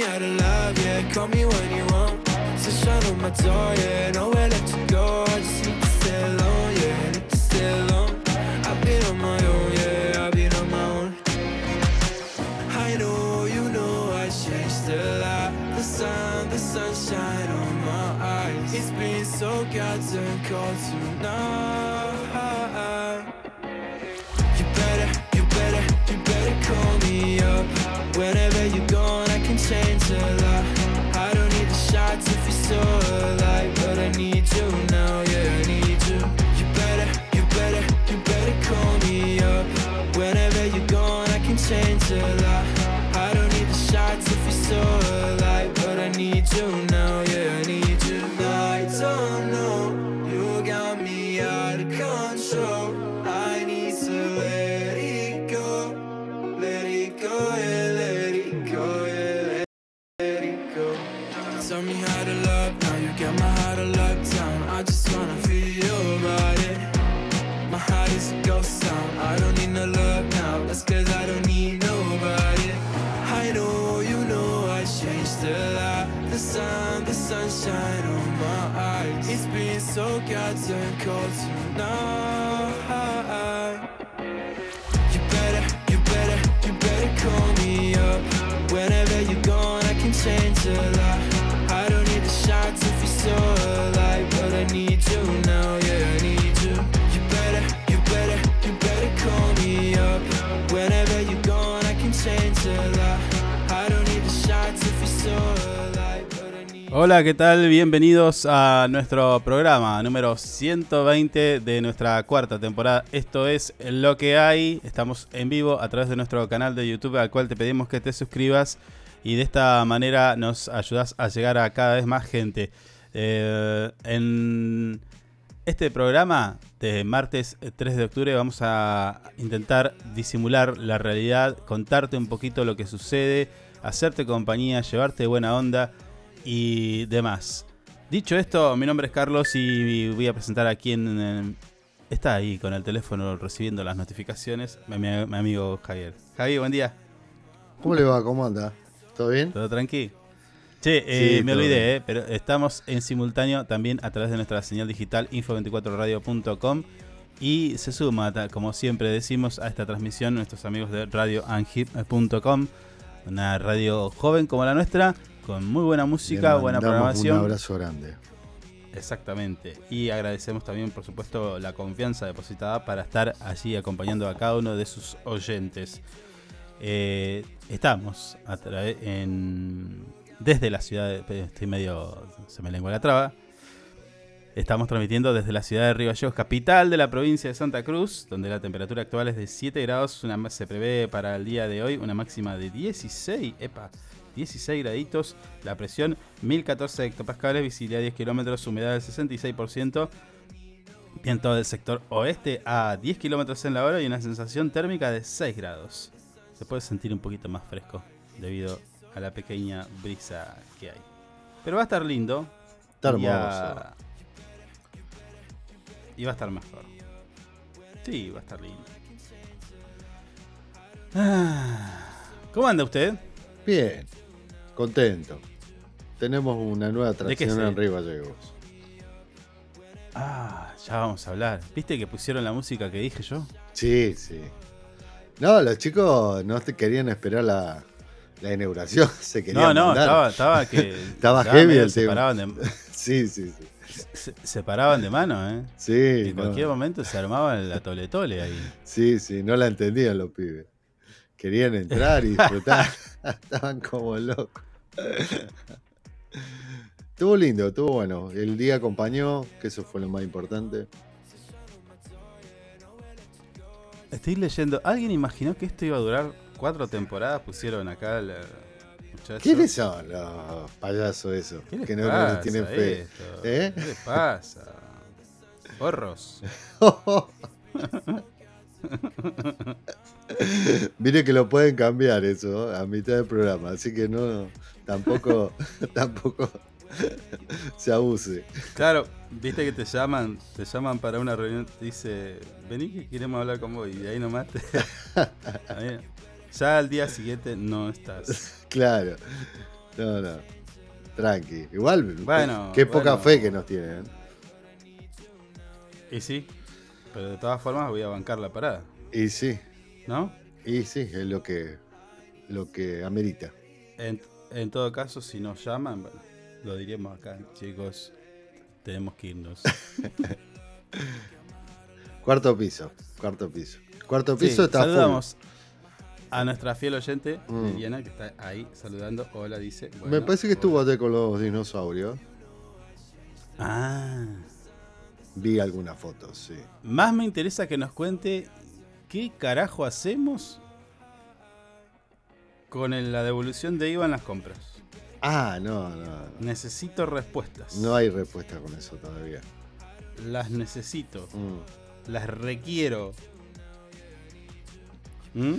out of love, yeah. Call me when you want. Sunshine on my door, yeah. Nowhere left to go. I just need to stay alone, yeah. Need to stay alone. I've been on my own, yeah. I've been on my own. I know, you know, I changed a lot. The sun, the sunshine on my eyes. It's been so goddamn cold tonight. Hola, ¿qué tal? Bienvenidos a nuestro programa número 120 de nuestra cuarta temporada. Esto es Lo que hay. Estamos en vivo a través de nuestro canal de YouTube al cual te pedimos que te suscribas y de esta manera nos ayudas a llegar a cada vez más gente. Eh, en este programa de martes 3 de octubre vamos a intentar disimular la realidad, contarte un poquito lo que sucede, hacerte compañía, llevarte buena onda y demás. Dicho esto, mi nombre es Carlos y voy a presentar a quien está ahí con el teléfono recibiendo las notificaciones, mi, mi- mi amigo Javier. Javier, buen día. ¿Cómo le va? ¿Cómo anda? ¿Todo bien? ¿Todo tranqui? Che, eh, Sí, me olvidé, eh, pero estamos en simultáneo también a través de nuestra señal digital info24radio.com y se suma, como siempre decimos, a esta transmisión nuestros amigos de radioanhip.com, una radio joven como la nuestra, con muy buena música, buena programación. Un abrazo grande. Exactamente. Y agradecemos también, por supuesto, la confianza depositada para estar allí acompañando a cada uno de sus oyentes. Eh, estamos a en, desde la ciudad de. Estoy medio. Se me lengua la traba. Estamos transmitiendo desde la ciudad de Río Gallegos, capital de la provincia de Santa Cruz, donde la temperatura actual es de 7 grados. Una, se prevé para el día de hoy una máxima de 16. Epa, 16 graditos. La presión 1014 hectopascales, visibilidad 10 kilómetros, humedad del 66%. Viento del sector oeste a 10 kilómetros en la hora y una sensación térmica de 6 grados. Se puede sentir un poquito más fresco debido a la pequeña brisa que hay. Pero va a estar lindo. Está Y a- hermoso. Y va a estar mejor. Sí, va a estar lindo. Ah, ¿Cómo anda usted? Bien, contento. Tenemos una nueva ¿De qué atracción en Río Gallegos. Ah, ya vamos a hablar. ¿Viste que pusieron la música que dije yo? Sí, sí. No, los chicos no te querían esperar la, la inauguración. Se No, querían no, mandar. estaba, estaba que. Estaba heavy el tema. de, Sí, sí, sí. se, se paraban de mano, ¿eh? Sí, En no. cualquier momento se armaba la tole tole ahí. sí, sí, no la entendían los pibes. Querían entrar y disfrutar. Estaban como locos. Estuvo lindo, estuvo bueno. El día acompañó, que eso fue lo más importante. Estoy leyendo. ¿Alguien imaginó que esto iba a durar cuatro temporadas? Pusieron acá muchacho. ¿Quiénes son los payasos esos? ¿Qué les Que no, pasa les tienen fe. esto? ¿Eh? ¿Qué les pasa? Porros. Mire que lo pueden cambiar eso a mitad del programa, así que no, tampoco, tampoco se abuse. Claro, viste que te llaman, te llaman para una reunión, te dice, vení que queremos hablar con vos, y de ahí nomás te... Ahí- ya al día siguiente no estás. Claro. No, no. Tranqui. Igual, Bueno, qué poca bueno. fe que nos tienen. Y sí, pero de todas formas voy a bancar la parada, Y sí, ¿no? y sí, es lo que, lo que amerita. En todo caso, si nos llaman, bueno, lo diríamos acá, chicos, tenemos que irnos. Cuarto piso, cuarto piso. Cuarto Sí, piso está full. saludamos a nuestra fiel oyente, Mm. Liliana, que está ahí saludando. Hola, dice. Me parece que estuvo até con los dinosaurios. Ah, Vi algunas fotos, sí. más me interesa que nos cuente qué carajo hacemos con el- la devolución de IVA en las compras. Ah, no, no. No, Necesito respuestas. No hay respuesta con eso todavía. Las necesito. Mm. Las requiero. ¿Mm?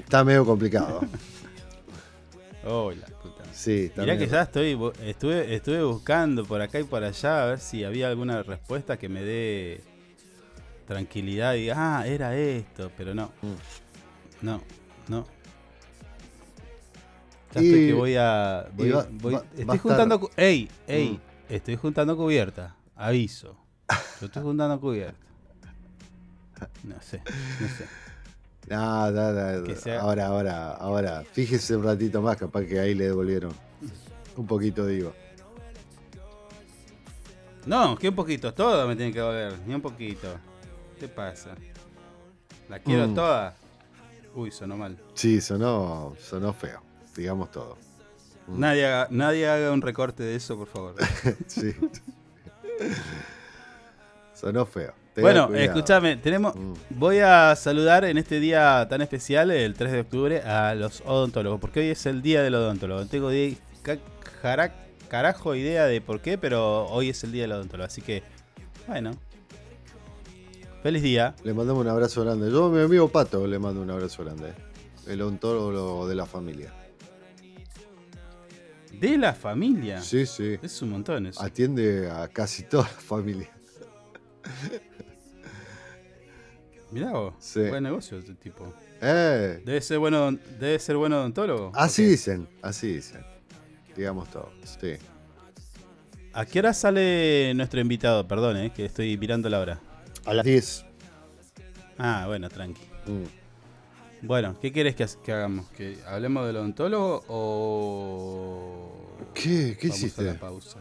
Está medio complicado. Oh, la puta. Sí, está Mirá que ya estoy, estuve, estuve buscando por acá y por allá a ver si había alguna respuesta que me dé tranquilidad y diga, ah, era esto, pero no. Mm. No, no. Ya Y- estoy que voy a. y voy- va- voy- va- va estoy estar- juntando. cu- ¡Ey! ¡Ey! Mm. Estoy juntando cubierta. Aviso. Yo estoy juntando cubierta. No sé, no sé. No, no, no, Que sea- Ahora, ahora, ahora. Fíjese un ratito más, capaz que ahí le devolvieron un poquito IVA. No, que un poquito, todo me tiene que doler, ni un poquito. ¿Qué pasa? ¿La quiero Mm. toda? Uy, sonó mal. Sí, sonó, sonó feo, digamos todo. Mm. Nadie haga, nadie haga un recorte de eso, por favor. Sí. sonó feo. Bueno, escúchame, tenemos. Mm. Voy a saludar en este día tan especial, el 3 de octubre, a los odontólogos, porque hoy es el día del odontólogo. No Tengo de- carajo idea de por qué, pero hoy es el día del odontólogo. Así que, bueno. Feliz día. Le mandamos un abrazo grande. Yo a mi amigo Pato le mando un abrazo grande. El ontólogo de la familia. De la familia. Sí, sí. Es un montón eso. Atiende a casi toda la familia. Mirá vos, Sí. buen negocio ese tipo. Eh, Debe ser bueno, debe ser buen odontólogo. así dicen, así dicen. Digamos todo. Sí. ¿A qué hora sale nuestro invitado? Perdón, eh, que estoy mirando la hora. A las 10. Ah, bueno, tranqui. Mm. Bueno, ¿qué quieres que, ha- que hagamos? ¿Que hablemos del odontólogo o ¿Qué, qué vamos hiciste? a la pausa?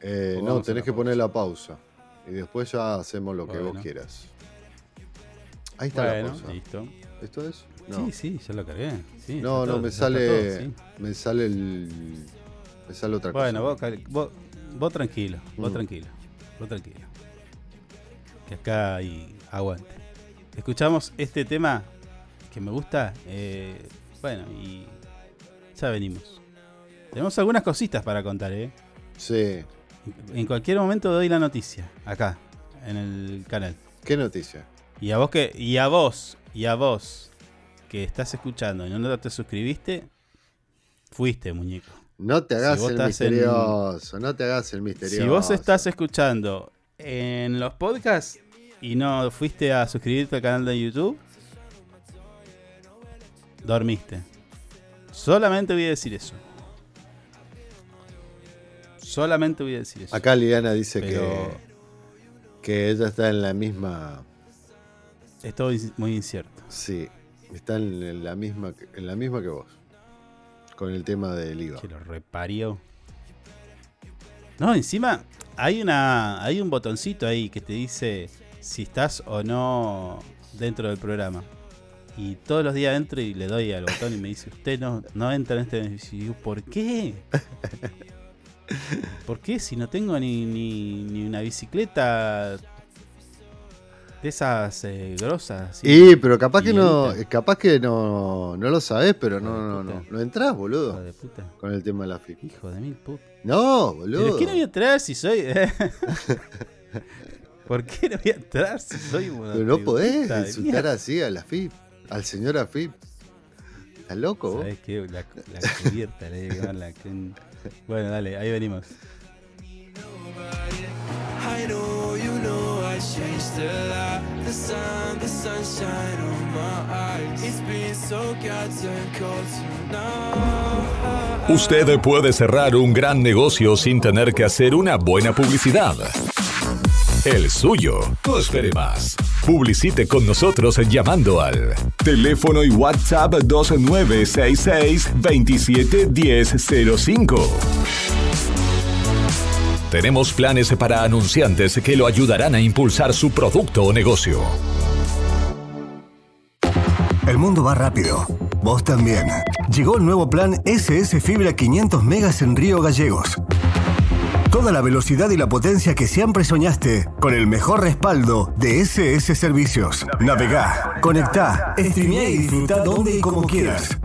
Eh, no, tenés la que pausa. poner la pausa. Y después ya hacemos lo que Bueno. vos quieras. Ahí está la Bueno, pausa. listo. ¿Esto es? No, Sí, sí, ya lo cargué. Sí, no, no todo, me sale. todo, sí. Me sale el. Me sale otra Bueno, cosa. vos, cal- vos, vos tranquilo, vos Mm. tranquilo, vos tranquilo. Que acá hay aguante. Escuchamos este tema que me gusta. eh, bueno, y ya venimos. Tenemos algunas cositas para contar, ¿eh? Sí. En cualquier momento doy la noticia, acá, en el canal. ¿Qué noticia? Y a vos que, y a vos, y a vos que estás escuchando y no te suscribiste, fuiste, muñeco. No te hagas el en- misterioso. No te hagas el misterioso. Si vos estás escuchando en los podcasts y no fuiste a suscribirte al canal de YouTube, dormiste. Solamente voy a decir eso. Solamente voy a decir eso. Acá Liliana dice Pero- que. Que ella está en la misma. Es todo muy incierto. Sí. Está en la misma, que- en la misma que vos. Con el tema del IVA. Que lo reparió. No, encima hay una hay un botoncito ahí que te dice si estás o no dentro del programa. Y todos los días entro y le doy al botón y me dice, usted no, no entra en este beneficio. Y digo, ¿por qué? ¿Por qué? Si no tengo ni, ni, ni una bicicleta de esas eh, grosas. así. Y, pero capaz que no, livianita. capaz que no, no lo sabés, pero Hijo no, no, no, no entrás, Hijo boludo, de puta. con el tema de la FIP. Hijo de mil puta. No, ¿Pero boludo. qué no voy a entrar si soy.? ¿Por qué no voy a entrar si soy una Pero no podés insultar así a la FIP, al señor AFIP. ¿Estás loco vos? ¿Sabés qué? La, la cubierta, le digo, la que- Bueno, dale, ahí venimos. I know you know I changed a lot. The sun, the sunshine on my eyes. It's been so goddamn cold tonight. Usted puede cerrar un gran negocio sin tener que hacer una buena publicidad. El suyo. No espere más. Publicite con nosotros llamando al teléfono y WhatsApp 2966 271005. Tenemos planes para anunciantes que lo ayudarán a impulsar su producto o negocio. El mundo va rápido. Vos también. Llegó el nuevo plan SS Fibra 500 megas en Río Gallegos. Toda la velocidad y la potencia que siempre soñaste, con el mejor respaldo de SS Servicios. Navegá, conectá, streamea y disfruta donde y como quieras.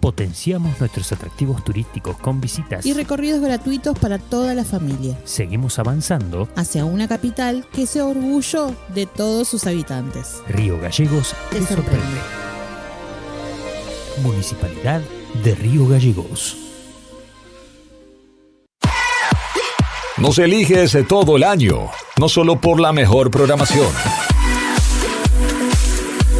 Potenciamos nuestros atractivos turísticos con visitas. Y recorridos gratuitos para toda la familia. Seguimos avanzando. Hacia una capital que sea orgullo de todos sus habitantes. Río Gallegos Te te sorprende. sorprende. Municipalidad de Río Gallegos. Nos eliges todo el año, no solo por la mejor programación,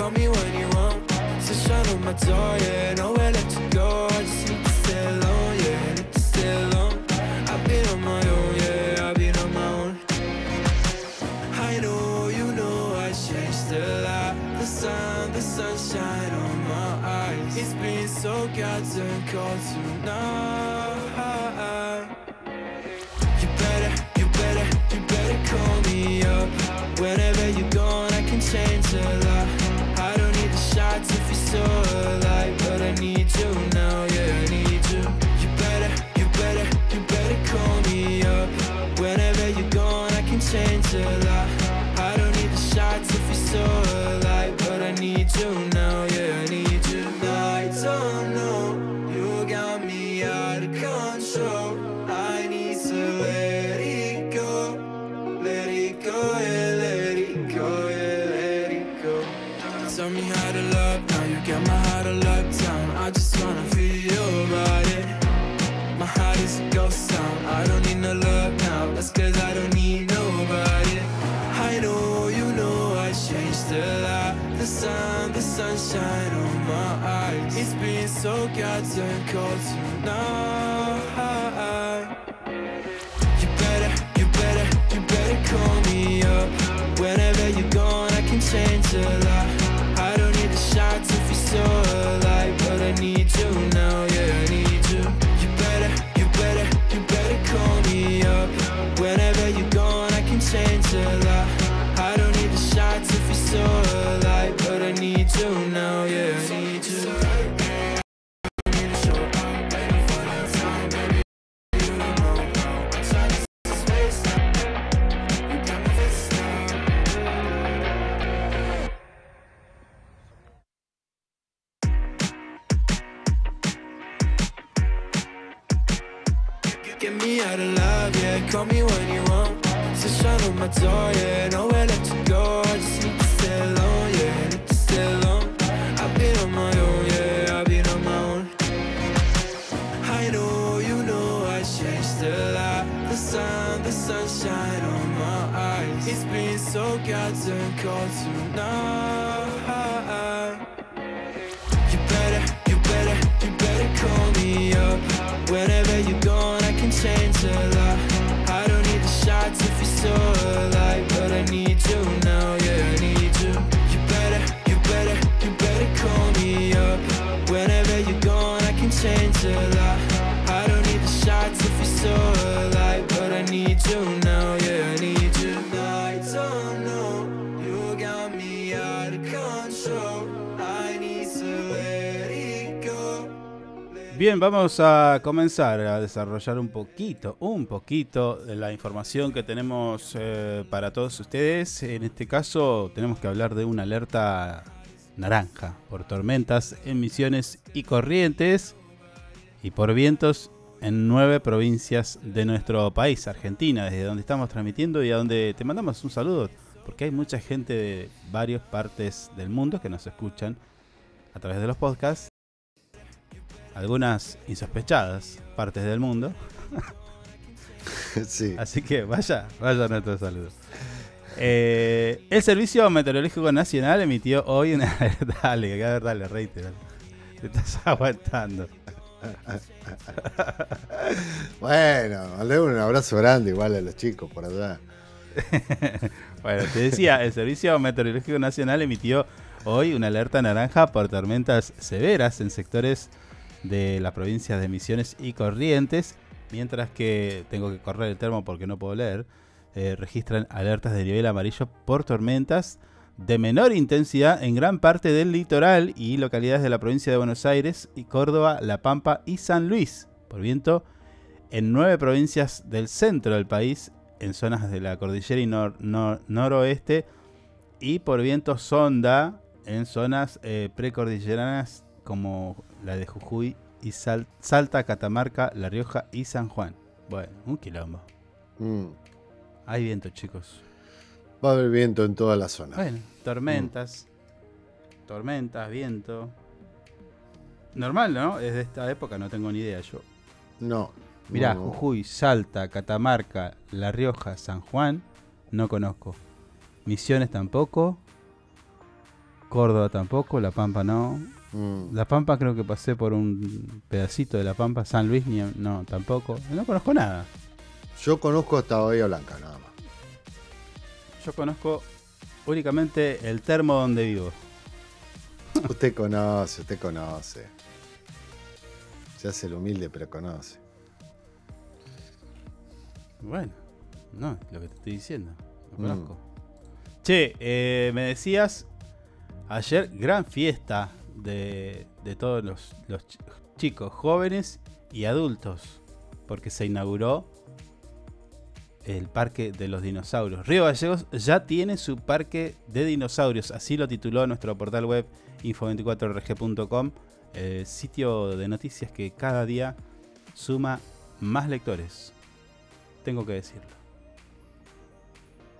Call me when you want. Sunshine on my door, yeah. Nowhere let you go. I just need to stay alone, yeah. Need to stay alone. I've been on my own, yeah. I've been on my own. I know, you know, I changed a lot. The sun, the sunshine on my eyes. It's been so goddamn cold tonight. Vamos a comenzar a desarrollar un poquito, un poquito de la información que tenemos eh, para todos ustedes. En este caso tenemos que hablar de una alerta naranja por tormentas en Misiones y Corrientes y por vientos en nueve provincias de nuestro país, Argentina, desde donde estamos transmitiendo y a donde te mandamos un saludo porque hay mucha gente de varias partes del mundo que nos escuchan a través de los podcasts. Algunas insospechadas partes del mundo. sí. Así que vaya, vaya nuestro saludo. Eh, el Servicio Meteorológico Nacional emitió hoy una. dale, dale, reiter. Te estás aguantando. bueno, mandé un abrazo grande igual a los chicos por allá. bueno, te decía, el Servicio Meteorológico Nacional emitió hoy una alerta naranja por tormentas severas en sectores de las provincias de Misiones y Corrientes, mientras que tengo que correr el termo porque no puedo leer, eh, registran alertas de nivel amarillo por tormentas de menor intensidad en gran parte del litoral y localidades de la provincia de Buenos Aires y Córdoba, La Pampa y San Luis, por viento en nueve provincias del centro del país, en zonas de la cordillera y noroeste, y por viento sonda en zonas eh, precordilleranas como la de Jujuy y Salta, Catamarca, La Rioja y San Juan. Bueno, un quilombo. Mm. Hay viento, chicos. Va a haber viento en toda la zona. Bueno, tormentas. Tormentas, viento. Normal, ¿no? Es de esta época, no tengo ni idea yo. No. Mirá, no, no. Jujuy, Salta, Catamarca, La Rioja, San Juan, no conozco. Misiones tampoco. Córdoba tampoco, La Pampa no. Mm. La Pampa creo que pasé por un pedacito de La Pampa. San Luis ni, no, tampoco. No conozco nada. Yo conozco hasta Bahía Blanca, nada más. Yo conozco únicamente el termo donde vivo. Usted conoce, usted conoce. Se hace el humilde, pero conoce. Bueno, no, lo que te estoy diciendo. Lo Mm. conozco. Che, eh, me decías ayer gran fiesta de, de todos los, los ch- chicos, jóvenes y adultos, porque se inauguró el Parque de los Dinosaurios. Río Gallegos ya tiene su parque de dinosaurios, así lo tituló nuestro portal web info24rg.com, el sitio de noticias que cada día suma más lectores. Tengo que decirlo.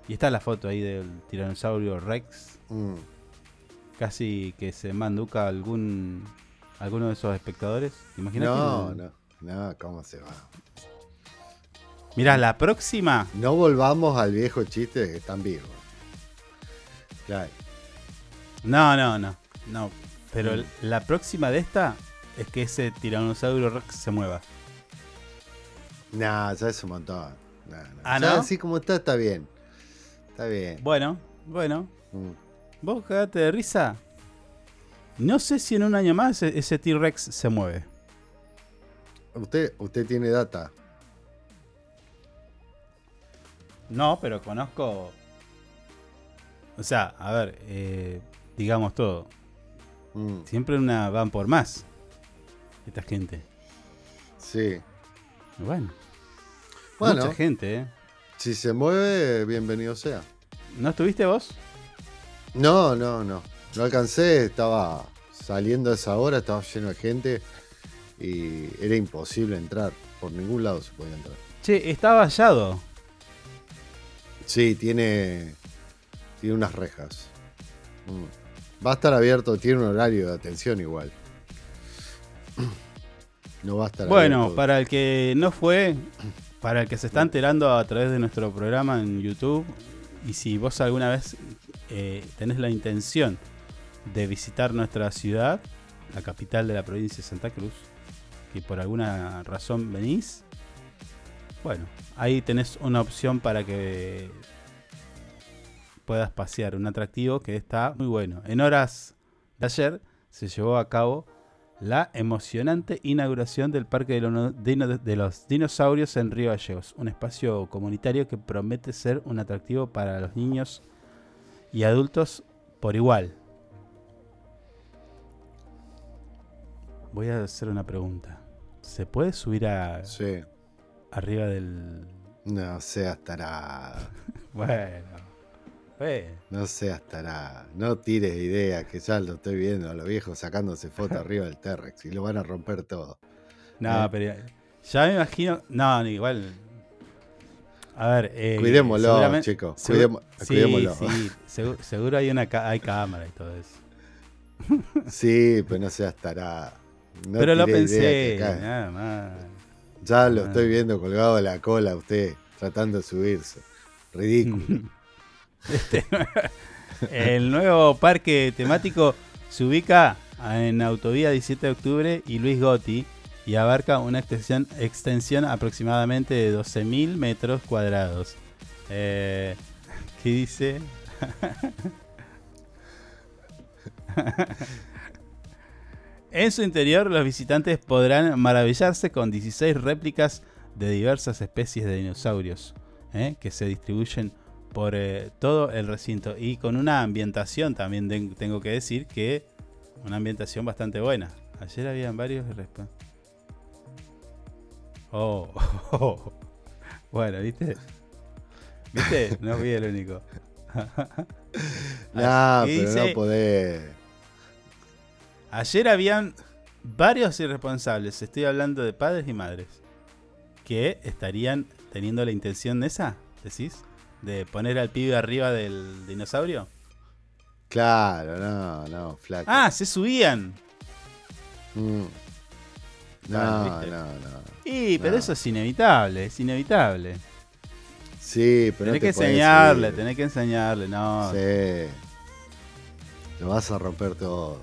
Y está la foto ahí del tiranosaurio Rex, Mm. Casi que se manduca algún alguno de esos espectadores. Imagínate. No, no, no, ¿cómo se va? Mirá, la próxima. No volvamos al viejo chiste de que están vivos. Claro. No, no, no. No. Pero Mm. la próxima de esta es que ese tiranosaurio Rex se mueva. Nah, ya es un montón. No, no. Ah, Ya ¿no? Así como está, está bien. Está bien. Bueno, bueno. Mm. Vos cagate de risa. No sé si en un año más e- ese T-Rex se mueve. Usted, usted tiene data. No, pero conozco. O sea, a ver, eh, digamos todo. Mm, Siempre una van por más. Esta gente. Sí. Bueno. Bueno. Mucha gente, ¿eh? Si se mueve, bienvenido sea. ¿No estuviste vos? No, no, no. No alcancé, estaba saliendo a esa hora, estaba lleno de gente y era imposible entrar. Por ningún lado se podía entrar. Che, está vallado. Sí, tiene, tiene unas rejas. Mm. Va a estar abierto, tiene un horario de atención igual. No va a estar Bueno, abierto. para el que no fue, para el que se está enterando a través de nuestro programa en YouTube, y si vos alguna vez eh, tenés la intención de visitar nuestra ciudad, la capital de la provincia de Santa Cruz, que por alguna razón venís, bueno, ahí tenés una opción para que puedas pasear, un atractivo que está muy bueno. En horas de ayer se llevó a cabo la emocionante inauguración del Parque de, los Dinosaurios en Río Gallegos, un espacio comunitario que promete ser un atractivo para los niños adultos por igual. Voy a hacer una pregunta. ¿Se puede subir a, Sí. arriba del... No seas tarado. Bueno. bueno. No seas tarado. No tires ideas, que ya lo estoy viendo a los viejos sacándose fotos arriba del T-Rex y lo van a romper todo. No, Eh. pero ya me imagino... No, no, igual... A ver, eh, Cuidémoslo, chicos, segu- cuidemo- sí, cuidémoslo. sí, segu- seguro hay una ca- hay cámara y todo eso. Sí, pero no seas tarada. No Pero lo pensé, nada más. Ya lo estoy viendo colgado de la cola usted, tratando de subirse. Ridículo. Este, el nuevo parque temático se ubica en Autovía 17 de Octubre y Luis Gotti y abarca una extensión, aproximadamente de 12.000 metros cuadrados. Eh, ¿Qué dice? En su interior, los visitantes podrán maravillarse con 16 réplicas de diversas especies de dinosaurios ¿eh? que se distribuyen por eh, todo el recinto y con una ambientación también ten- tengo que decir que una ambientación bastante buena. Ayer habían varios resp- Oh, bueno, ¿viste? ¿Viste? No fui el único. Nah, ¿Qué pero dice? no podés. Ayer habían varios irresponsables, estoy hablando de padres y madres, que estarían teniendo la intención esa, decís, de poner al pibe arriba del dinosaurio. Claro, no, no, flaco. Ah, se subían. Mm. No, no, no. Y, pero No. eso es inevitable, es inevitable. Sí, pero no tenés te que enseñarle, subir. tenés que enseñarle, no. Sí. Lo vas a romper todo.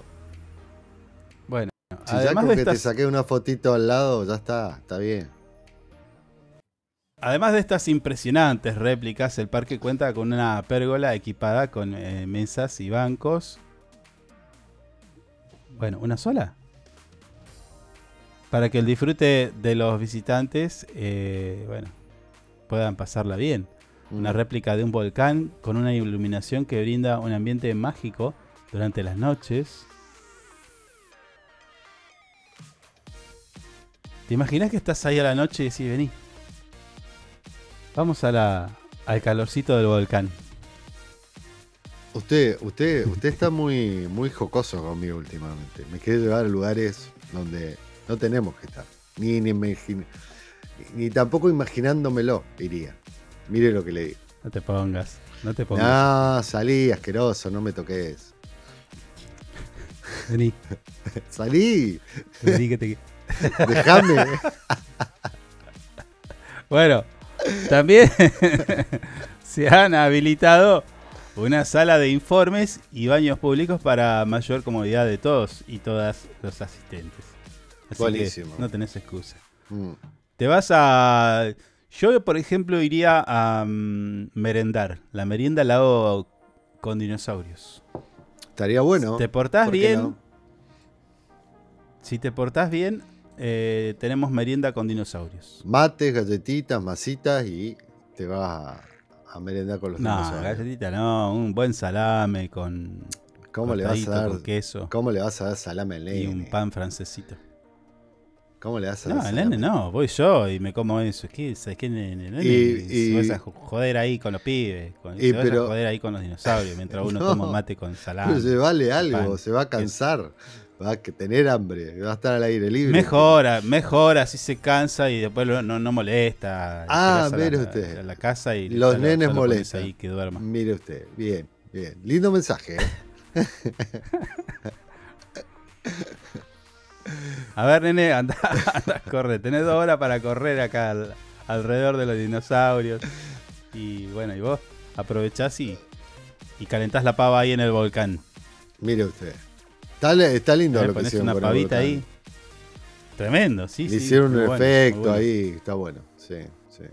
Bueno, Si ya además con de que te saqué una fotito al lado, ya está, está bien. Además de estas impresionantes réplicas, el parque cuenta con una pérgola equipada con eh, mesas y bancos. Bueno, ¿una sola? Para que el disfrute de los visitantes, eh, bueno, puedan pasarla bien. Una Mm. réplica de un volcán con una iluminación que brinda un ambiente mágico durante las noches. ¿Te imaginas que estás ahí a la noche y decís, vení? Vamos a la, al calorcito del volcán. Usted, usted, usted está muy, muy jocoso conmigo últimamente. Me quiere llevar a lugares donde no tenemos que estar. Ni, ni, ni tampoco imaginándomelo iría. Mire lo que le digo. No te pongas, no te pongas. No, salí, asqueroso, no me toques. Vení, Salí, vení que te... déjame. Bueno, también se han habilitado una sala de informes y baños públicos para mayor comodidad de todos y todas los asistentes. Así Buenísimo. que no tenés excusa. Mm, Te vas a... Yo, por ejemplo, iría a mm, merendar. La merienda la hago con dinosaurios. Estaría bueno. ¿Te portás ¿por qué bien? no? Si te portás bien, eh, tenemos merienda con dinosaurios. Mates, galletitas, masitas y te vas a, a merendar con los No, dinosaurios. galletita no, un buen salame con ¿Cómo le vas a dar? con queso ¿Cómo le vas a dar salame al y un pan francesito. ¿Cómo le dar No, el nene no, voy yo y me como eso. Es que, ¿sabes qué, nene? nene Y- se y- vas a jo- joder ahí con los pibes, con, Y se vas pero- a joder ahí con los dinosaurios mientras uno No, toma mate con salame. Pero llevale pan, algo, se va a cansar. Va a tener hambre, va a estar al aire libre. Mejora, mejora, así se cansa y después lo- no, no molesta. Ah, a mire la, usted. a la casa y Los nenes molestan. ahí que duerma. Mire usted, bien, bien. Lindo mensaje, ¿eh? A ver, nene, anda, anda, corre. Tenés dos horas para correr acá al- alrededor de los dinosaurios. Y bueno, y vos aprovechás y, y calentás la pava ahí en el volcán. Mire usted. Está, lindo Le lo que hicieron una pavita ahí. Tremendo, sí, Le sí. hicieron un bueno, efecto bueno. ahí, está bueno. Sí, sí.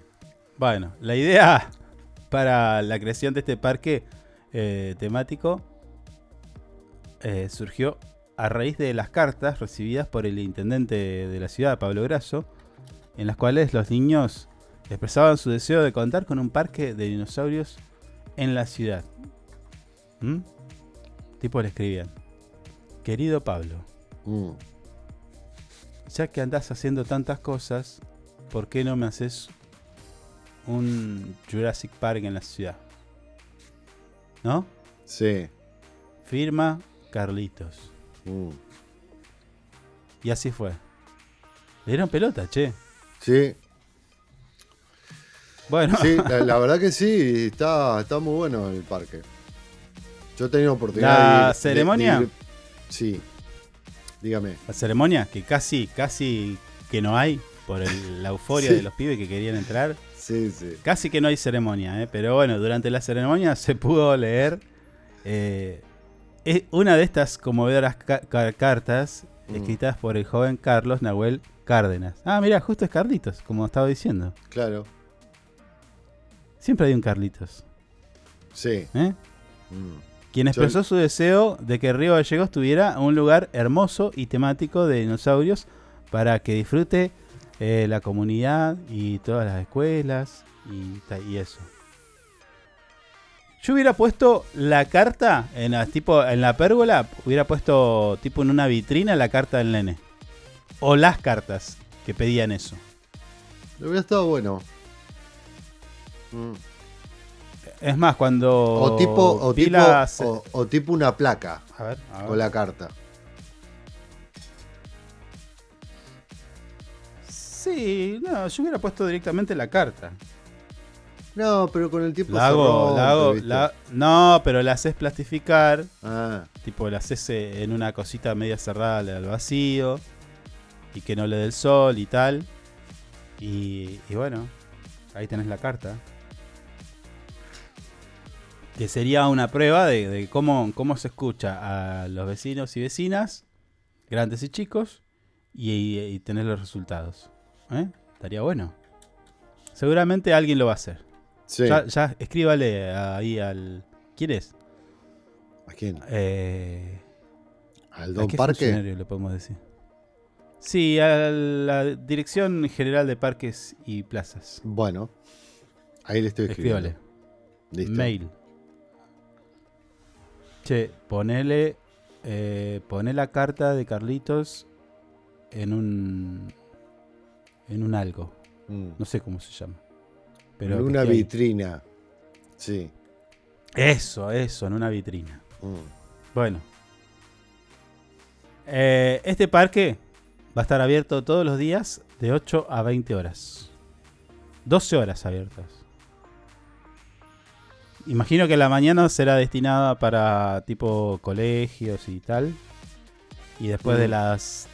Bueno, la idea para la creación de este parque eh, temático eh, surgió a raíz de las cartas recibidas por el intendente de la ciudad, Pablo Grasso, en las cuales los niños expresaban su deseo de contar con un parque de dinosaurios en la ciudad. ¿Mm? Tipo le escribían, querido Pablo, Mm. ya que andás haciendo tantas cosas, ¿por qué no me haces un Jurassic Park en la ciudad? ¿No? Sí. Firma Carlitos. Mm. Y así fue. Le dieron pelota, che. Sí. Bueno, Sí, la, la verdad que sí, está, está muy bueno el parque. Yo he tenido oportunidad ¿La de ir- de- ceremonia? de ir- sí. Dígame. la ceremonia que casi, casi que no hay por el- la euforia Sí. de los pibes que querían entrar. Sí, sí. Casi que no hay ceremonia, ¿eh? pero bueno, durante la ceremonia se pudo leer eh, es una de estas conmovedoras ca- ca- cartas Mm. escritas por el joven Carlos Nahuel Cárdenas. Ah, mira, justo es Carlitos, como estaba diciendo. Claro. Siempre hay un Carlitos. Sí. ¿eh? Mm. Quien Yo- expresó su deseo de que Río Gallegos tuviera un lugar hermoso y temático de dinosaurios para que disfrute eh, la comunidad y todas las escuelas y, y eso. Yo hubiera puesto la carta en la, tipo en la pérgola, hubiera puesto tipo en una vitrina la carta del nene. O las cartas que pedían eso. Hubiera estado bueno. Mm. Es más, cuando O tipo, o tipo, la ce- o, o tipo una placa A ver, a ver. la carta. Sí, no, yo hubiera puesto directamente la carta. No, pero con el tiempo La se hago, rompe, la hago, no, pero la haces plastificar, Ah, tipo la haces eh, en una cosita media cerrada al vacío y que no le dé el sol y tal. Y, y bueno, ahí tenés la carta. Que sería una prueba de, de cómo, cómo se escucha a los vecinos y vecinas, grandes y chicos, y, y, y tenés los resultados. ¿Eh? Estaría bueno. Seguramente alguien lo va a hacer. Sí. Ya, ya escríbale ahí al. ¿Quién es? ¿A quién? Eh, ¿Al ¿a Don qué Parque? funcionario le podemos decir? Sí, a la Dirección General de Parques y Plazas. Bueno, ahí le estoy escribiendo. Escríbale. Listo. Mail. Che, ponele. Eh, poné la carta de Carlitos en un. En un algo. Mm. No sé cómo se llama. Pero en una vitrina. Sí. Eso, eso, en una vitrina. Mm. Bueno. Eh, este parque va a estar abierto todos los días de 8 a 20 horas. 12 horas abiertas. Imagino que la mañana será destinada para tipo colegios y tal. Y después de Mm. las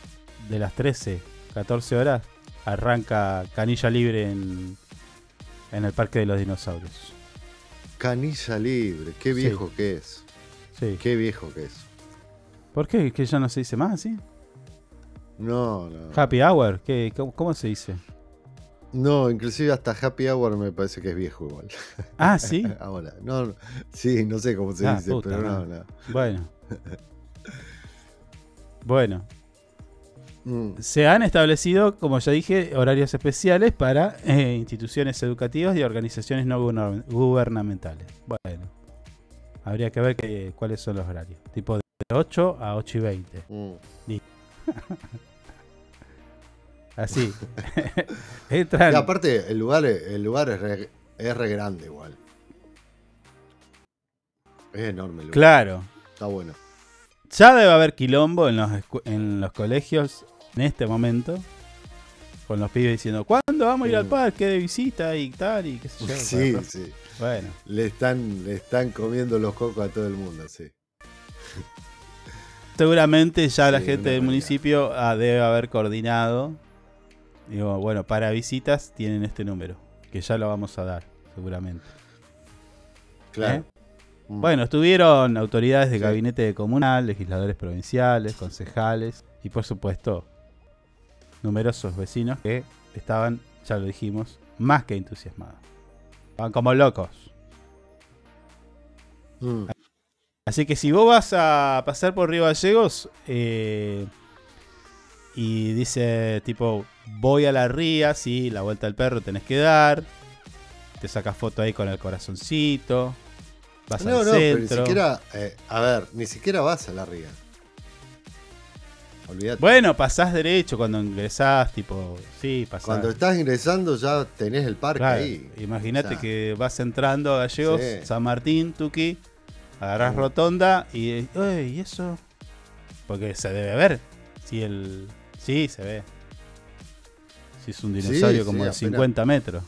de las 13, 14 horas arranca canilla libre en, en el Parque de los Dinosaurios. Canilla libre. Qué Sí. viejo que es. Sí. Qué viejo que es. ¿Por qué? ¿Que ya no se dice más así? No, no. Happy Hour, ¿qué, cómo, cómo se dice? No, inclusive hasta Happy Hour me parece que es viejo igual. Ah, sí. Ahora, no, no. sí, no sé cómo se Ah, dice, puta pero no, no. Bueno. Bueno, Mm, se han establecido, como ya dije, horarios especiales para eh, instituciones educativas y organizaciones no guberna- gubernamentales. Bueno, habría que ver que- cuáles son los horarios. Tipo de 8 a 8 y 20. mm. Así. Y Entran. aparte, el lugar, el lugar es, re, es re grande igual. Es enorme el lugar. Claro. Está bueno. Ya debe haber quilombo en los, en los colegios en este momento. Con los pibes diciendo, ¿cuándo vamos a ir al parque de visita y tal? Y qué sé yo. Sí, sí. Bueno, Le están, le están comiendo los cocos a todo el mundo, sí. seguramente ya la gente del municipio ah, debe haber coordinado. Digo, bueno, para visitas tienen este número, que ya lo vamos a dar, seguramente. Claro. ¿Eh? Mm. Bueno, estuvieron autoridades de Sí. gabinete comunal, legisladores provinciales, concejales y por supuesto numerosos vecinos que estaban, ya lo dijimos, más que entusiasmados. Estaban como locos. Mm. Así que si vos vas a pasar por Río Gallegos eh, y dice tipo voy a la ría, sí, la vuelta al perro tenés que dar, te sacas foto ahí con el corazoncito, vas No, al no, pero ni siquiera. eh, a ver, ni siquiera vas a la ría. Olvídate. Bueno, pasás derecho cuando ingresás, tipo, sí, pasás. Cuando estás ingresando ya tenés el parque Claro, ahí. Imagínate O sea, que vas entrando a Gallegos, Sí. San Martín, Tuqui, agarrás rotonda y. ¡Uy! ¿Y eso? Porque se debe ver. Si el. Sí, se ve. Si es un dinosaurio sí, como de apenas. 50 metros.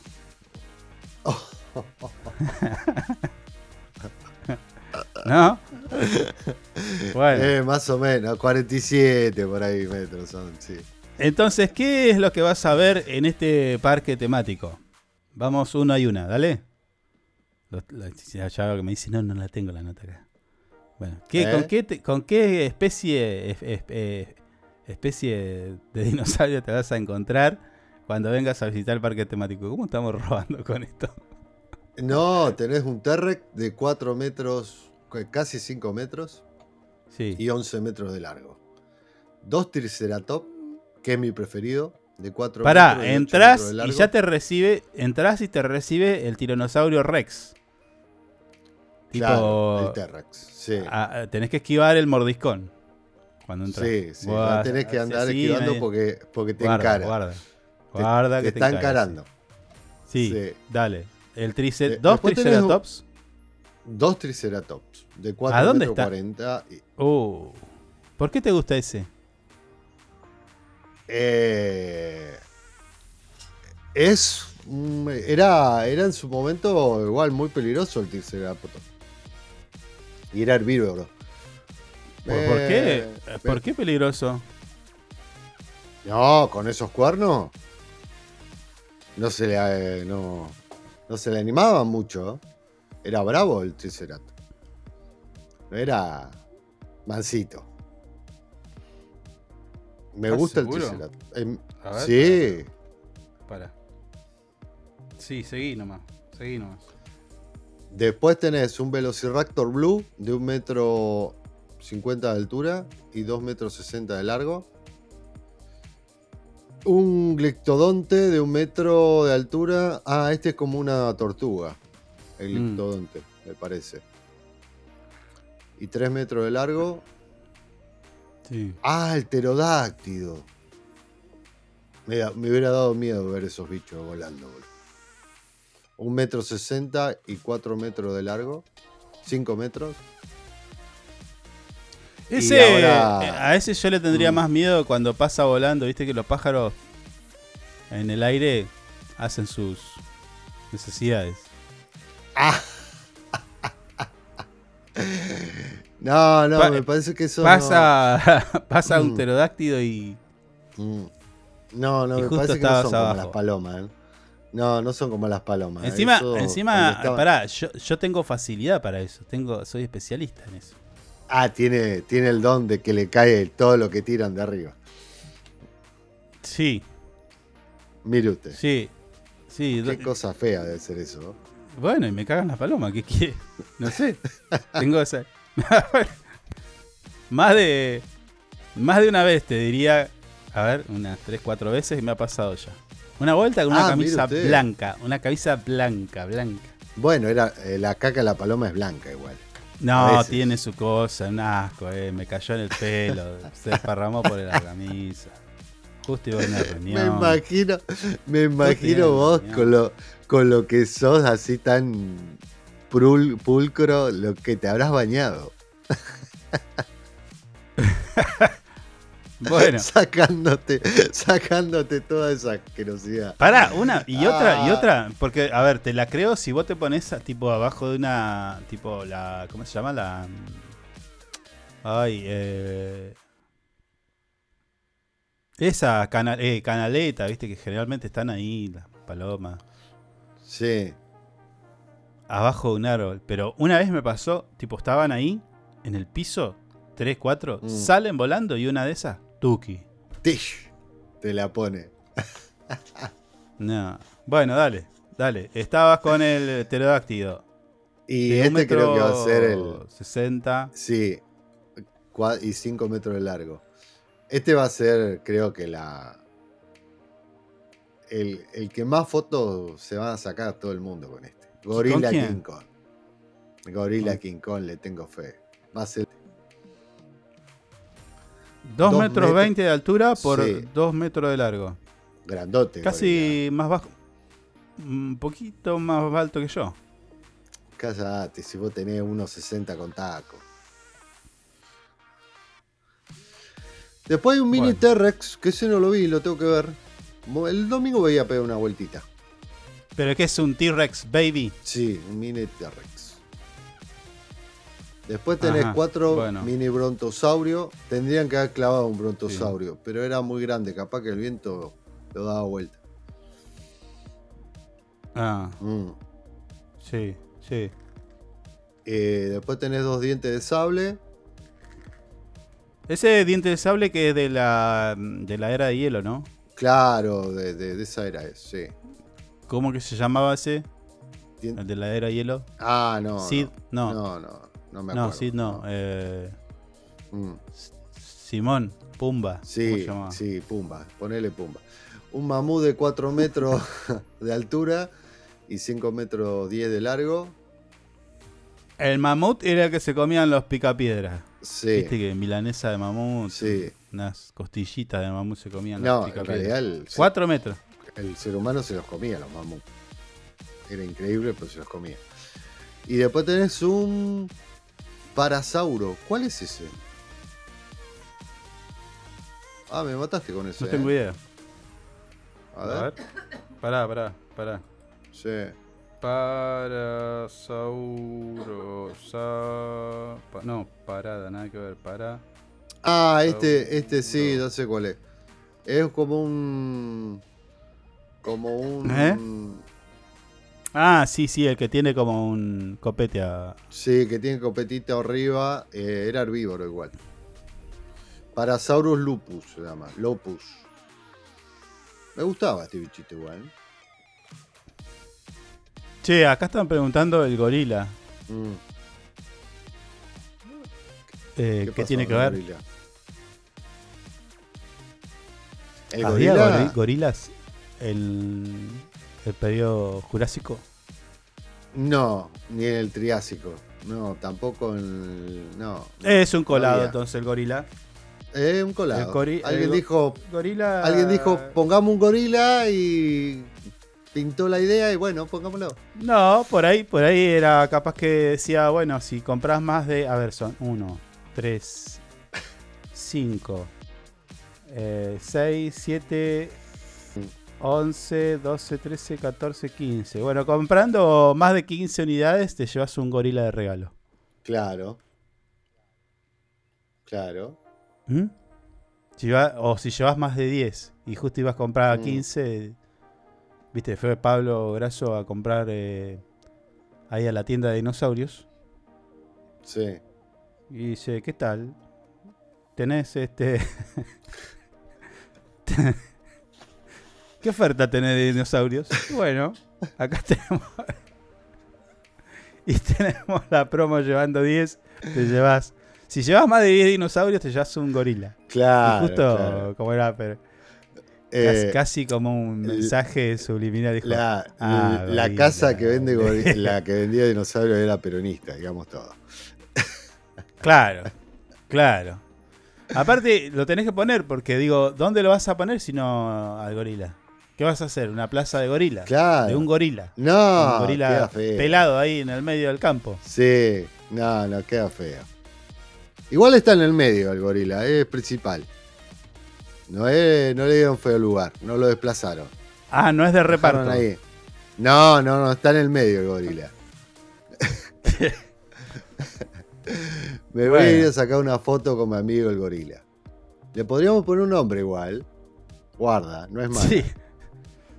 ¿No? Bueno. Eh, más o menos, 47 por ahí metros son, sí. Entonces, ¿qué es lo que vas a ver en este parque temático? Vamos uno y una, dale. Ya que me dice, no, no la tengo la nota acá. Bueno, ¿qué, ¿Eh? con, qué te- ¿con qué especie, es- es- eh, especie de dinosaurio te vas a encontrar cuando vengas a visitar el parque temático? ¿Cómo estamos robando con esto? No, tenés un T-Rex de 4 metros, casi 5 metros Sí. y 11 metros de largo. Dos Triceratops, que es mi preferido, de 4 Pará, metros 8 entras metros de y ya te recibe, entras y te recibe el tiranosaurio Rex. Tipo, Claro, el T-Rex, sí. a- a- tenés que esquivar el mordiscón cuando entras. Sí, sí, la vas tenés que andar esquivando nadie- porque, porque te guarda, encara. Guarda, Te- guarda te que te está encara, encarando. Sí, dale. El trice- dos triceratops. Dos Triceratops, de 4 ¿A dónde está? 40. y- Uh, ¿Por qué te gusta ese? Eh, es. Era, era en su momento igual muy peligroso el Triceratops. Y era herbívoro. ¿Por, por qué? Eh, ¿Por qué peligroso? No, con esos cuernos. No se le, eh, no, no se le animaba mucho. ¿eh? Era bravo el Triceratops. No era mansito. Me ¿Estás gusta seguro? el Triceratops. Ver, sí. Para. Sí, seguí nomás. Seguí nomás. Después tenés un Velociraptor Blue de un metro 50 de altura y 2 metros 60 de largo. Un Glictodonte de un metro de altura. Ah, este es como una tortuga. El Mm. Me parece. Y 3 metros de largo. Sí. Ah, el pterodáctido. Me, da- me hubiera dado miedo ver esos bichos volando. boludo. Un metro sesenta y 4 metros de largo. 5 metros. Ese, ahora- a ese yo le tendría Mm. más miedo cuando pasa volando. Viste que los pájaros en el aire hacen sus necesidades. No, no, Pa- me parece que eso. Pasa, pasa un Mm. pterodáctido y. No, Mm. no, no Y me parece que no son como las palomas. ¿eh? No, no son como las palomas. Encima, Eso, encima, cuando estaba- pará, yo, yo tengo facilidad para eso. Tengo, soy especialista en eso. Ah, tiene, tiene el don de que le cae todo lo que tiran de arriba. Sí, Mire usted. sí, sí. Qué cosa fea debe ser eso. ¿No? Bueno, y me cagan las palomas, ¿qué quiere? No sé. Tengo esa. más de. Más de una vez te diría. A ver, unas 3, 4 veces me ha pasado ya. Una vuelta con una Ah, camisa blanca. Una camisa blanca, blanca. Bueno, era, eh, la caca de la paloma es blanca igual. No, tiene su cosa, un asco, eh. Me cayó en el pelo, se desparramó por la camisa. Justo iba a una Me reunión. imagino, me imagino vos con lo, con lo que sos así tan prul- pulcro, lo que te habrás bañado. Bueno. sacándote, sacándote toda esa asquerosidad. Pará, una y otra y Ah. otra, porque a ver, te la creo si vos te pones tipo abajo de una tipo la ¿cómo se llama? La Ay, eh esa cana- eh, canaleta, viste que generalmente están ahí las palomas Sí. abajo de un árbol, pero una vez me pasó, tipo estaban ahí en el piso, tres, cuatro, Mm. salen volando y una de esas, Tuki. Tish, te la pone. No. Bueno, dale, dale. Estabas con el pterodáctido. Y De este creo que va a ser el. 60. Sí. Y 5 metros de largo. Este va a ser, creo que la. El, el que más fotos se van a sacar todo el mundo con este. Quién? King Kong. Gorila ¿Con- King Kong, le tengo fe. Va a ser. 2 Dos metros metros. 20 de altura por Sí. 2 metros de largo. Grandote. Casi más bajo. Un poquito más alto que yo. Cállate, si vos tenés unos 60 con taco. Después hay un mini Bueno. T-Rex, que ese no lo vi, lo tengo que ver. El domingo voy a pegar una vueltita. ¿Pero qué es un T-Rex Baby? Sí, un mini T-Rex. Después tenés Ajá, cuatro bueno. mini brontosaurio. Tendrían que haber clavado un brontosaurio, pero era muy grande, capaz que el viento lo daba vuelta. Ah, Mm. sí, sí. Eh, después tenés dos dientes de sable. Ese diente de sable que es de la, de la era de hielo, ¿no? Claro, de, de- de esa era, sí. ¿Cómo que se llamaba ese? El de la era hielo. Ah, no. Sid, no. No, no, no me No, acuerdo. Sid no. eh, Mm. Simón, Pumba. ¿Cómo se Sí, sí, Pumba, ponele Pumba. Un mamut de 4 metros de altura y 5 metros 10 de largo. El mamut era el que se comían los picapiedras. Sí. Viste que milanesa de mamut, Sí. Unas costillitas de mamut se comían No, en realidad el, Cuatro metros. el ser humano se los comía, los mamuts. Era increíble, pero se los comía. Y después tenés un parasauro. ¿Cuál es ese? Ah, me mataste con ese. No tengo ¿eh? idea. A ver. Pará, pará, pará. Sí. Parasauro. pa- no, parada, nada que ver. Para. Ah, este, este sí, ya sé cuál es. Es como un. Como un. ¿Eh? Ah, sí, sí, el que tiene como un copete a. Sí, que tiene copetita arriba. eh, era herbívoro igual. Parasaurus lupus se llama. Lopus. Me gustaba este bichito igual. Che, acá están preguntando el gorila. Mm, Eh, ¿Qué, tiene que ver? gorila? El ¿Había gorila. gori- gorilas el, el periodo jurásico? No, ni en el Triásico. No, tampoco en el. No. Es un colado había. entonces el gorila. Es un colado. Alguien dijo. Gorila. Alguien dijo, pongamos un gorila y pintó la idea y bueno, pongámoslo. No, por ahí, por ahí era capaz que decía, bueno, si compras más de. A ver, son 1, 3, 5, 6, 7, 11, 12, 13, 14, 15. Bueno, comprando más de 15 unidades te llevas un gorila de regalo. Claro. Claro. ¿Mm? Si va- o si llevas más de 10 y justo ibas a comprar a Mm. 15, viste, fue Pablo Graso a comprar eh, ahí a la tienda de dinosaurios. Sí. Y dice, ¿qué tal? ¿Tenés este... ¿Qué oferta tenés de dinosaurios? Bueno, acá tenemos... y tenemos la promo llevando 10, te llevas... Si llevas más de 10 dinosaurios, te llevas un gorila. Claro. Y justo claro. como era, pero Eh, casi, como un el- mensaje subliminal. Dijo, La, "Ah, la gorila". casa que vende la que vendía dinosaurios era peronista, digamos todo. Claro, claro. Aparte, lo tenés que poner porque digo, ¿dónde lo vas a poner si no al gorila? ¿Qué vas a hacer? ¿Una plaza de gorila? Claro. De un gorila. No, un gorila queda feo. pelado ahí en el medio del campo. Sí, no, no, queda feo. Igual está en el medio el gorila, es principal. No, es, no le dieron feo lugar, no lo desplazaron. Ah, no es de reparto. Ahí. No, no, no, está en el medio el gorila. Me voy a ir a sacar una foto con mi amigo el gorila. Le podríamos poner un nombre igual. Guarda, no es malo. Sí.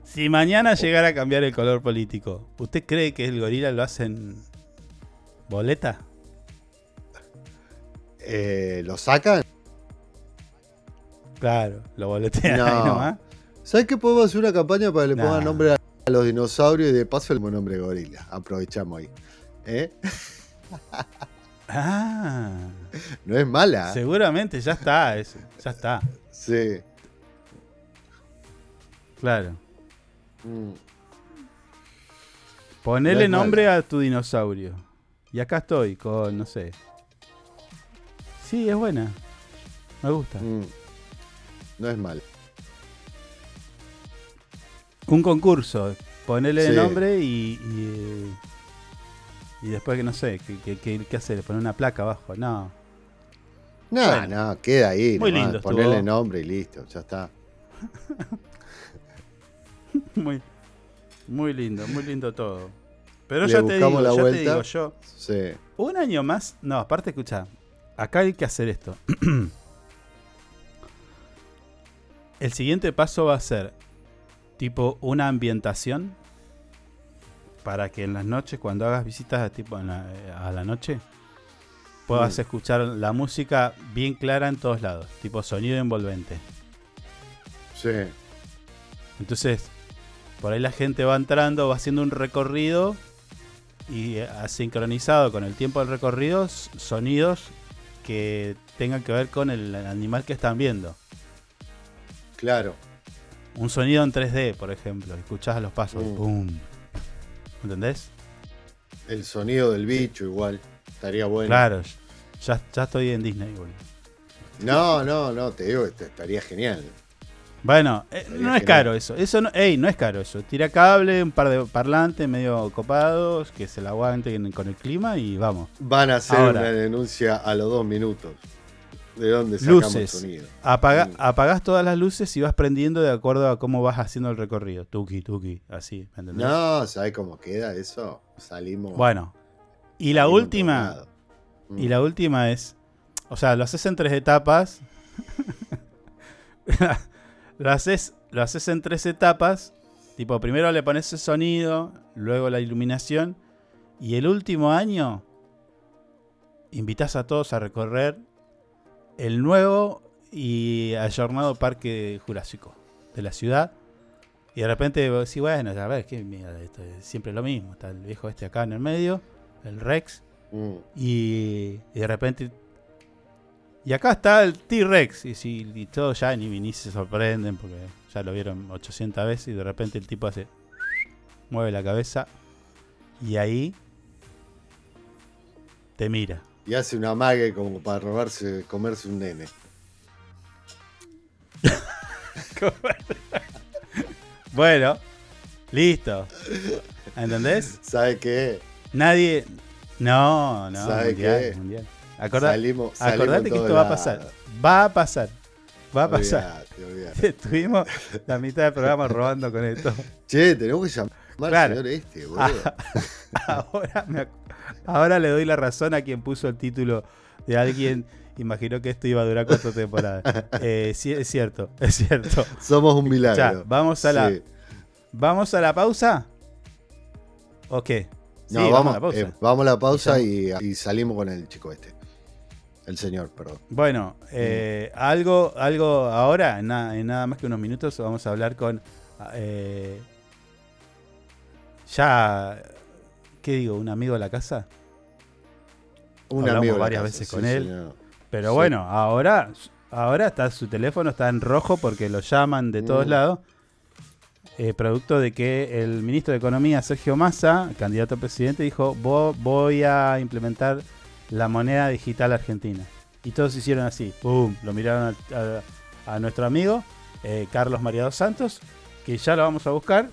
Si mañana llegara a cambiar el color político, ¿usted cree que el gorila lo hacen boleta? Eh, ¿Lo sacan? Claro, lo boletean No. ahí nomás. ¿Sabes que podemos hacer una campaña para que le Nah. pongan nombre a a los dinosaurios y de paso el nombre gorila? Aprovechamos ahí. ¿Eh? Ah, No es mala. seguramente ya está, eso, ya está. Sí. Claro. Mm. Ponele No nombre a tu dinosaurio. Y acá estoy con, no sé. Sí, es buena. Me gusta. Mm. No es mal. Un concurso. Ponele Sí. nombre y, y, eh, y después que no sé, ¿qué, qué, qué- hacer? ¿Poner una placa abajo? No. No, Bueno. no, queda ahí. Muy nomás. lindo estuvo. Ponerle nombre y listo, ya está. Muy, Muy lindo, muy lindo todo. Pero Le ya te digo, la ya te vuelta. digo yo. Sí. Un año más. No, aparte, escucha. Acá hay que hacer esto. El siguiente paso va a ser tipo una ambientación para que en las noches, cuando hagas visitas tipo en la- eh, a la noche, puedas Mm. escuchar la música bien clara en todos lados, tipo sonido envolvente. Sí. Entonces, por ahí la gente va entrando, va haciendo un recorrido y eh, sincronizado con el tiempo del recorrido, sonidos que tengan que ver con el animal que están viendo. Claro. Un sonido en 3D, por ejemplo, escuchás los pasos, Mm. ¡pum! ¿Entendés? El sonido del bicho igual. Estaría bueno. Claro, ya, ya estoy en Disney, boludo. No, no, no, te digo, este, estaría genial. Bueno, eh, Estaría no es caro eso. Eso no, ey, no es caro eso. Tira cable, un par de parlantes medio copados, que se la aguanten con el clima y vamos. Van a hacer Ahora. una denuncia a los dos minutos. ¿De dónde sacamos Luces. sonido? Apaga, Mm. apagás todas las luces y vas prendiendo de acuerdo a cómo vas haciendo el recorrido. Tuki, tuki, así, ¿me entendés? No, ¿sabes cómo queda eso? Salimos. Bueno. Y la última. Mm. Y la última es. O sea, lo haces en tres etapas. lo, haces, lo haces en tres etapas. Tipo, primero le pones el sonido, luego la iluminación. Y el último año. Invitas a todos a recorrer el nuevo y ayornado Parque Jurásico de la ciudad. Y de repente vos decís, bueno, a ver, qué mierda, esto es siempre lo mismo. Está el viejo este acá en el medio, el Rex. Mm. Y, y de repente. Y acá está el T-Rex. Y, si, y todos ya ni, ni se sorprenden porque ya lo vieron 800 veces. Y de repente el tipo hace. Mueve la cabeza. Y ahí. Te mira. Y hace una mague como para robarse, comerse un nene. Bueno, listo. ¿Entendés? ¿Sabe qué? Nadie. No, no. ¿Sabe mundial, qué? mundial. Acorda- Salimos- salimos acordate que esto va a pasar. Va a pasar. Va a pasar. Estuvimos la mitad del programa robando con esto. Che, tenemos que llamar Claro. al señor este, boludo. Ahora, me ac- ahora le doy la razón a quien puso el título de alguien. Imaginó que esto iba a durar cuatro temporadas. Eh, sí, es cierto, es cierto. Somos un milagro. Ya, vamos a la, Sí. ¿Vamos a la pausa? ¿O qué? Sí, No, vamos, vamos, a la pausa. eh, vamos a la pausa Y y, y salimos con el chico este. El señor, perdón. Bueno, eh, algo, algo ahora, en, na- en nada más que unos minutos, vamos a hablar con. eh, ya. ¿Qué digo? ¿Un amigo de la casa? Un Hablamos amigo de la varias casa, veces sí, con él. señor. Pero Sí. bueno, ahora, ahora está su teléfono está en rojo porque lo llaman de todos Mm. lados. eh, producto de que el ministro de Economía, Sergio Massa, candidato a presidente, dijo: "Vo- Voy a implementar la moneda digital argentina. Y todos hicieron así: ¡Pum! Lo miraron a, a- a nuestro amigo, eh, Carlos María dos Santos, que ya lo vamos a buscar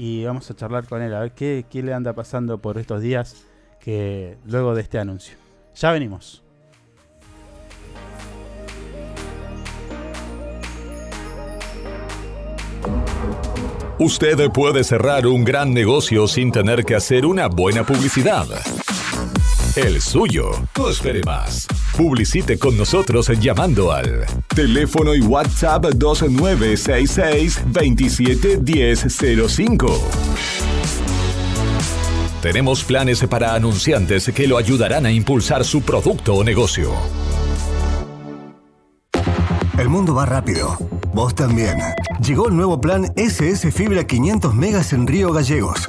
y vamos a charlar con él a ver qué, qué le anda pasando por estos días que luego de este anuncio. Ya venimos. Usted puede cerrar un gran negocio sin tener que hacer una buena publicidad. El suyo. No espere más. Publicite con nosotros llamando al teléfono y WhatsApp 2966 271005. Tenemos planes para anunciantes que lo ayudarán a impulsar su producto o negocio. El mundo va rápido. Vos también. Llegó el nuevo plan SS Fibra 500 megas en Río Gallegos.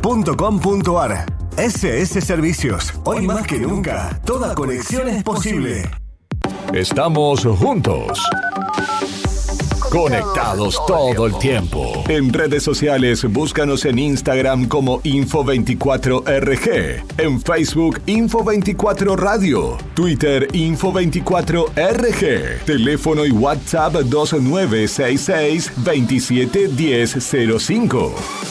www.ssservicios.com.ar. SS Servicios. Hoy más que nunca, toda conexión es posible. Estamos juntos. Conectados todo el tiempo. En redes sociales, búscanos en Instagram como Info24RG. En Facebook, Info24 Radio. Twitter, Info24RG. Teléfono y WhatsApp 2966 271005.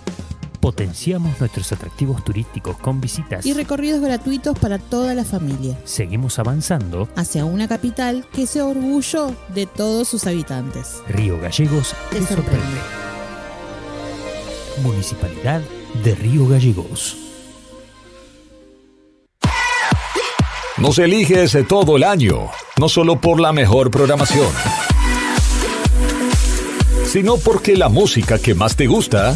Potenciamos nuestros atractivos turísticos con visitas. Y recorridos gratuitos para toda la familia. Seguimos avanzando. Hacia una capital que sea orgullo de todos sus habitantes. Río Gallegos Te te sorprende. sorprende. Municipalidad de Río Gallegos. Nos eliges todo el año, no solo por la mejor programación, sino porque la música que más te gusta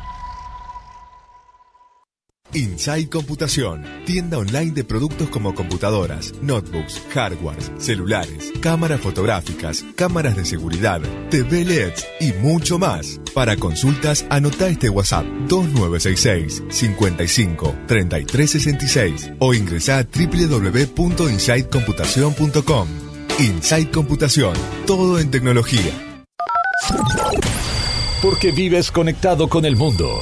Inside Computación, tienda online de productos como computadoras, notebooks, hardwares, celulares, cámaras fotográficas, cámaras de seguridad, TV LEDs y mucho más. Para consultas, anota este WhatsApp 2966 55 3366 o ingresa a www.insidecomputación.com. Inside Computación, todo en tecnología. Porque vives conectado con el mundo.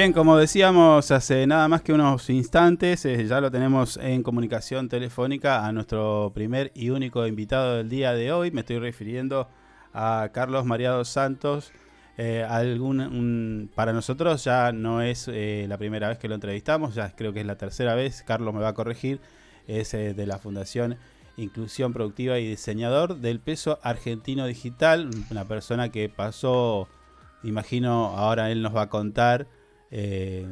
Bien, como decíamos hace nada más que unos instantes, eh, ya lo tenemos en comunicación telefónica a nuestro primer y único invitado del día de hoy. Me estoy refiriendo a Carlos María dos Santos. Eh, para nosotros ya no es eh, la primera vez que lo entrevistamos, ya creo que es la tercera vez. Carlos me va a corregir. Es de la Fundación Inclusión Productiva y diseñador del peso argentino digital. Una persona que pasó, imagino, ahora él nos va a contar eh,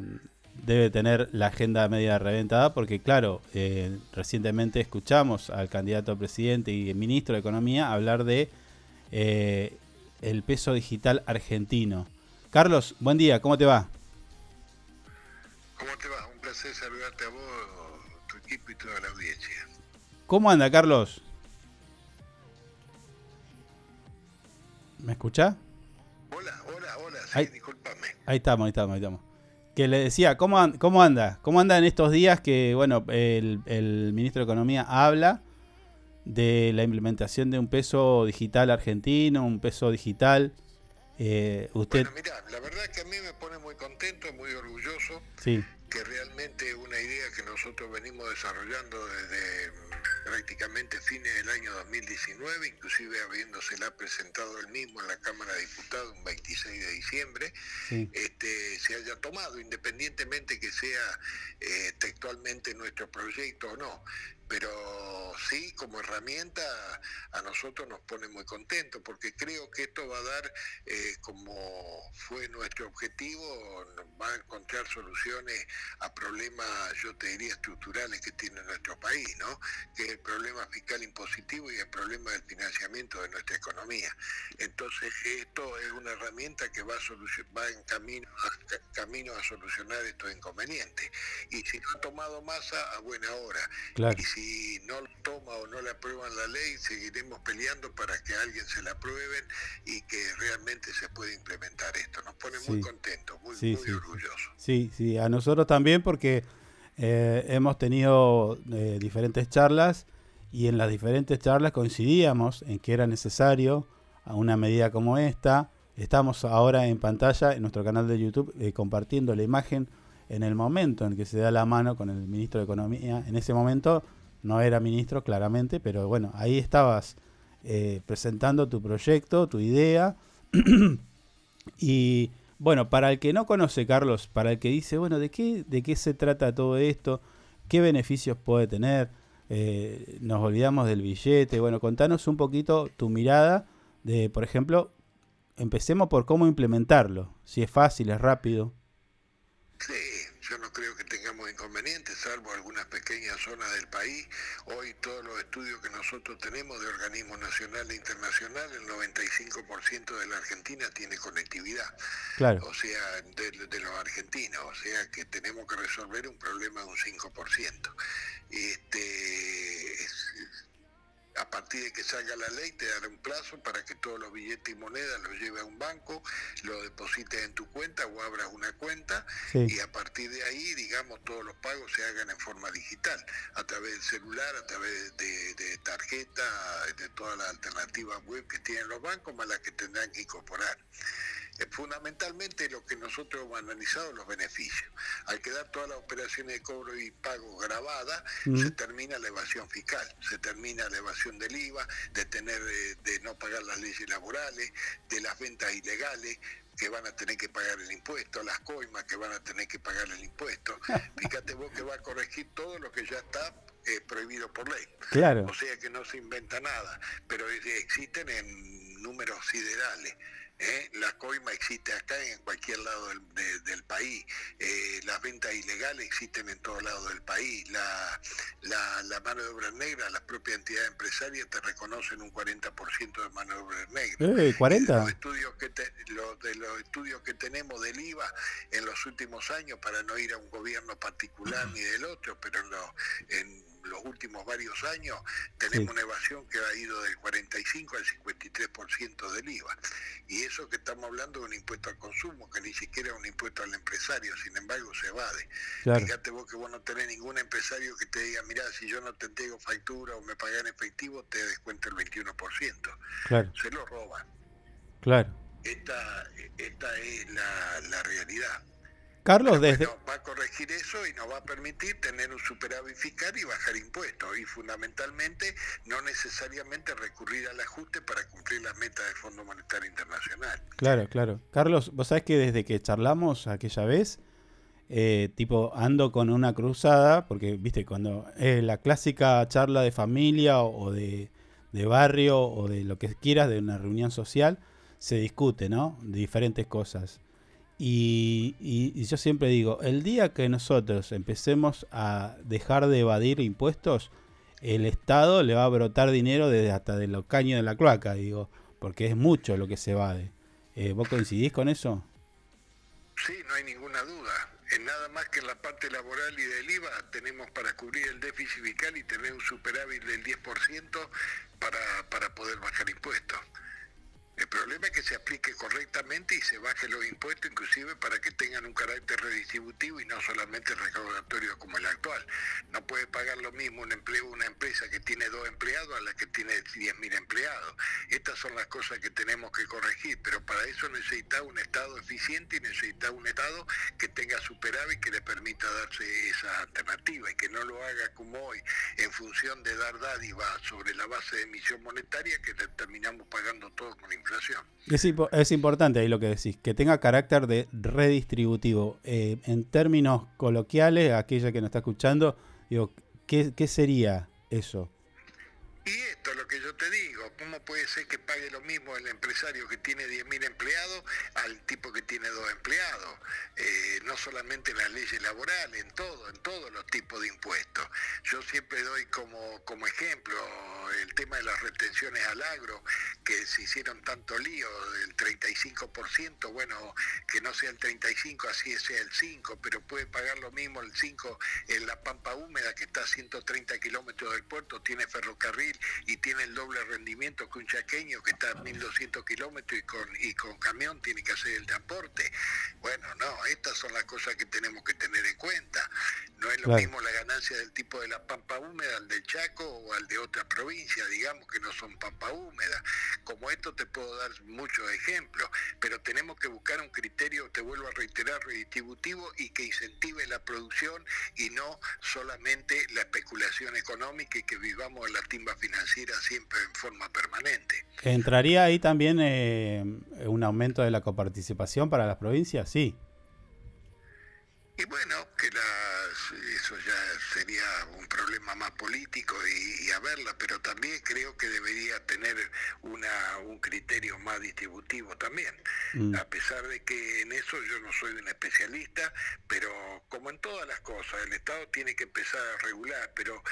debe tener la agenda media reventada porque claro, eh, recientemente escuchamos al candidato a presidente y ministro de Economía hablar de eh, el peso digital argentino. Carlos, buen día, ¿cómo te va? ¿Cómo te va? Un placer saludarte a vos, tu equipo y toda la audiencia. ¿Cómo anda, Carlos? ¿Me escucha? Hola, hola, hola, sí, Ahí- discúlpame. Ahí estamos, ahí estamos, ahí estamos. Que le decía, ¿cómo, an- cómo anda? ¿Cómo anda en estos días que, bueno, el, el ministro de Economía habla de la implementación de un peso digital argentino, un peso digital? Eh, usted, Bueno, mira, la verdad que a mí me pone muy contento, muy orgulloso, sí, que realmente una idea que nosotros venimos desarrollando desde prácticamente fines del año 2019, inclusive habiéndosela presentado el mismo en la Cámara de Diputados un 26 de diciembre, sí, este, se haya tomado, independientemente que sea eh, textualmente nuestro proyecto o no. Pero sí, como herramienta, a nosotros nos pone muy contentos, porque creo que esto va a dar, eh, como fue nuestro objetivo, nos va a encontrar soluciones a problemas, yo te diría, estructurales que tiene nuestro país, ¿no? Que es el problema fiscal impositivo y el problema del financiamiento de nuestra economía. Entonces, esto es una herramienta que va, a va en camino a, ca- camino a solucionar estos inconvenientes. Y si no ha tomado masa, a buena hora. Claro. Y si no lo toma o no le aprueban la ley, seguiremos peleando para que a alguien se la aprueben y que realmente se pueda implementar esto. Nos pone muy contentos, muy, Sí, muy sí, sí. orgullosos. sí, sí, a nosotros también porque eh, hemos tenido eh, diferentes charlas y en las diferentes charlas coincidíamos en que era necesario a una medida como esta. Estamos ahora en pantalla en nuestro canal de YouTube eh, compartiendo la imagen en el momento en que se da la mano con el ministro de Economía. En ese momento no era ministro claramente, pero bueno, ahí estabas eh, presentando tu proyecto, tu idea. y bueno, para el que no conoce, Carlos, para el que dice, bueno, ¿de qué, de qué se trata todo esto? ¿Qué beneficios puede tener? Eh, nos olvidamos del billete. Bueno, contanos un poquito tu mirada de, por ejemplo, empecemos por cómo implementarlo. Si es fácil, es rápido. Sí, yo no creo que inconvenientes, salvo algunas pequeñas zonas del país. Hoy todos los estudios que nosotros tenemos de organismos nacionales e internacionales, el 95% de la Argentina tiene conectividad. Claro. O sea, de, de los argentinos, o sea que tenemos que resolver un problema de un 5%. Este, es- a partir de que salga la ley te dará un plazo para que todos los billetes y monedas los lleve a un banco, lo deposites en tu cuenta o abras una cuenta Sí. y a partir de ahí, digamos, todos los pagos se hagan en forma digital, a través del celular, a través de, de tarjeta, de todas las alternativas web que tienen los bancos, más las que tendrán que incorporar. Eh, Fundamentalmente lo que nosotros hemos analizado los beneficios. Al quedar todas las operaciones de cobro y pago grabadas, se termina la evasión fiscal, se termina la evasión del IVA, de tener eh, de no pagar las leyes laborales, de las ventas ilegales que van a tener que pagar el impuesto, las coimas que van a tener que pagar el impuesto. Fíjate vos que va a corregir todo lo que ya está eh, prohibido por ley. Claro. O sea que no se inventa nada, pero existen en números siderales. ¿Eh? La coima existe acá en cualquier lado del, de- del país. Eh, las ventas ilegales existen en todos lados del país. La, la, la mano de obra negra, las propias entidades empresarias te reconocen un 40% de mano de obra negra. Eh, 40. Los estudios que te- lo- de los estudios que tenemos del IVA en los últimos años, para no ir a un gobierno particular ni del otro, pero en, los- en los últimos varios años tenemos Sí. una evasión que ha ido del 45 al 53% del IVA. Y eso que estamos hablando de un impuesto al consumo, que ni siquiera es un impuesto al empresario, sin embargo se evade. Claro. Fíjate vos que vos no tenés ningún empresario que te diga, mira, si yo no te entrego factura o me pagan en efectivo, te descuento el 21%. Claro. Se lo roban. Claro. Esta, esta es la, la realidad. Carlos, desde... va a corregir eso y nos va a permitir tener un superávit fiscal y bajar impuestos. Y fundamentalmente, no necesariamente recurrir al ajuste para cumplir las metas del Fondo Monetario Internacional. Claro, claro. Carlos, vos sabés que desde que charlamos aquella vez, eh, tipo, ando con una cruzada, porque, viste, cuando eh, la clásica charla de familia o, o de, de barrio o de lo que quieras, de una reunión social, se discute, ¿no? De diferentes cosas. Y, y- y yo siempre digo, el día que nosotros empecemos a dejar de evadir impuestos, el Estado le va a brotar dinero desde hasta de los caños de la cloaca, digo, porque es mucho lo que se evade. Eh, ¿Vos coincidís con eso? Sí, no hay ninguna duda. En nada más que en la parte laboral y del IVA tenemos para cubrir el déficit fiscal y tener un superávit del 10% para, para poder bajar impuestos. El problema es que se aplique correctamente y se baje los impuestos, inclusive para que tengan un carácter redistributivo y no solamente recaudatorio como el actual. No puede pagar lo mismo un empleo una empresa que tiene dos empleados a la que tiene 10.000 empleados. Estas son las cosas que tenemos que corregir, pero para eso necesita un Estado eficiente y necesita un Estado que tenga superávit que le permita darse esa alternativa y que no lo haga como hoy en función de dar dádiva sobre la base de emisión monetaria que terminamos pagando todo con inflación. Es, impo- es importante ahí lo que decís, que tenga carácter de redistributivo. Eh, en términos coloquiales, aquella que nos está escuchando, digo, ¿qué, qué sería eso? Y esto es lo que yo te digo, ¿cómo puede ser que pague lo mismo el empresario que tiene 10.000 empleados al tipo que tiene dos empleados? Eh, no solamente en las leyes laborales, en todo, en todos los tipos de impuestos. Yo siempre doy como, como ejemplo el tema de las retenciones al agro, que se hicieron tanto lío del 35%, bueno, que no sea el 35, así sea el 5, pero puede pagar lo mismo el 5 en la Pampa Húmeda, que está a 130 kilómetros del puerto, tiene ferrocarril y tiene el doble rendimiento que un chaqueño que está a 1200 kilómetros y con, y con camión tiene que hacer el transporte. Bueno, no, estas son las cosas que tenemos que tener en cuenta. No es lo Claro. mismo la ganancia del tipo de la Pampa Húmeda al del Chaco o al de otra provincia, digamos que no son Pampa Húmeda. Como esto te puedo dar muchos ejemplos, pero tenemos que buscar un criterio, te vuelvo a reiterar, redistributivo y que incentive la producción y no solamente la especulación económica y que vivamos en la timba financiera siempre en forma permanente. ¿Entraría ahí también eh, un aumento de la coparticipación para las provincias? Sí. Y bueno, que las, eso ya sería un problema más político y, y a verla, pero también creo que debería tener una, un criterio más distributivo también. Mm. A pesar de que en eso yo no soy un especialista, pero como en todas las cosas, el Estado tiene que empezar a regular, pero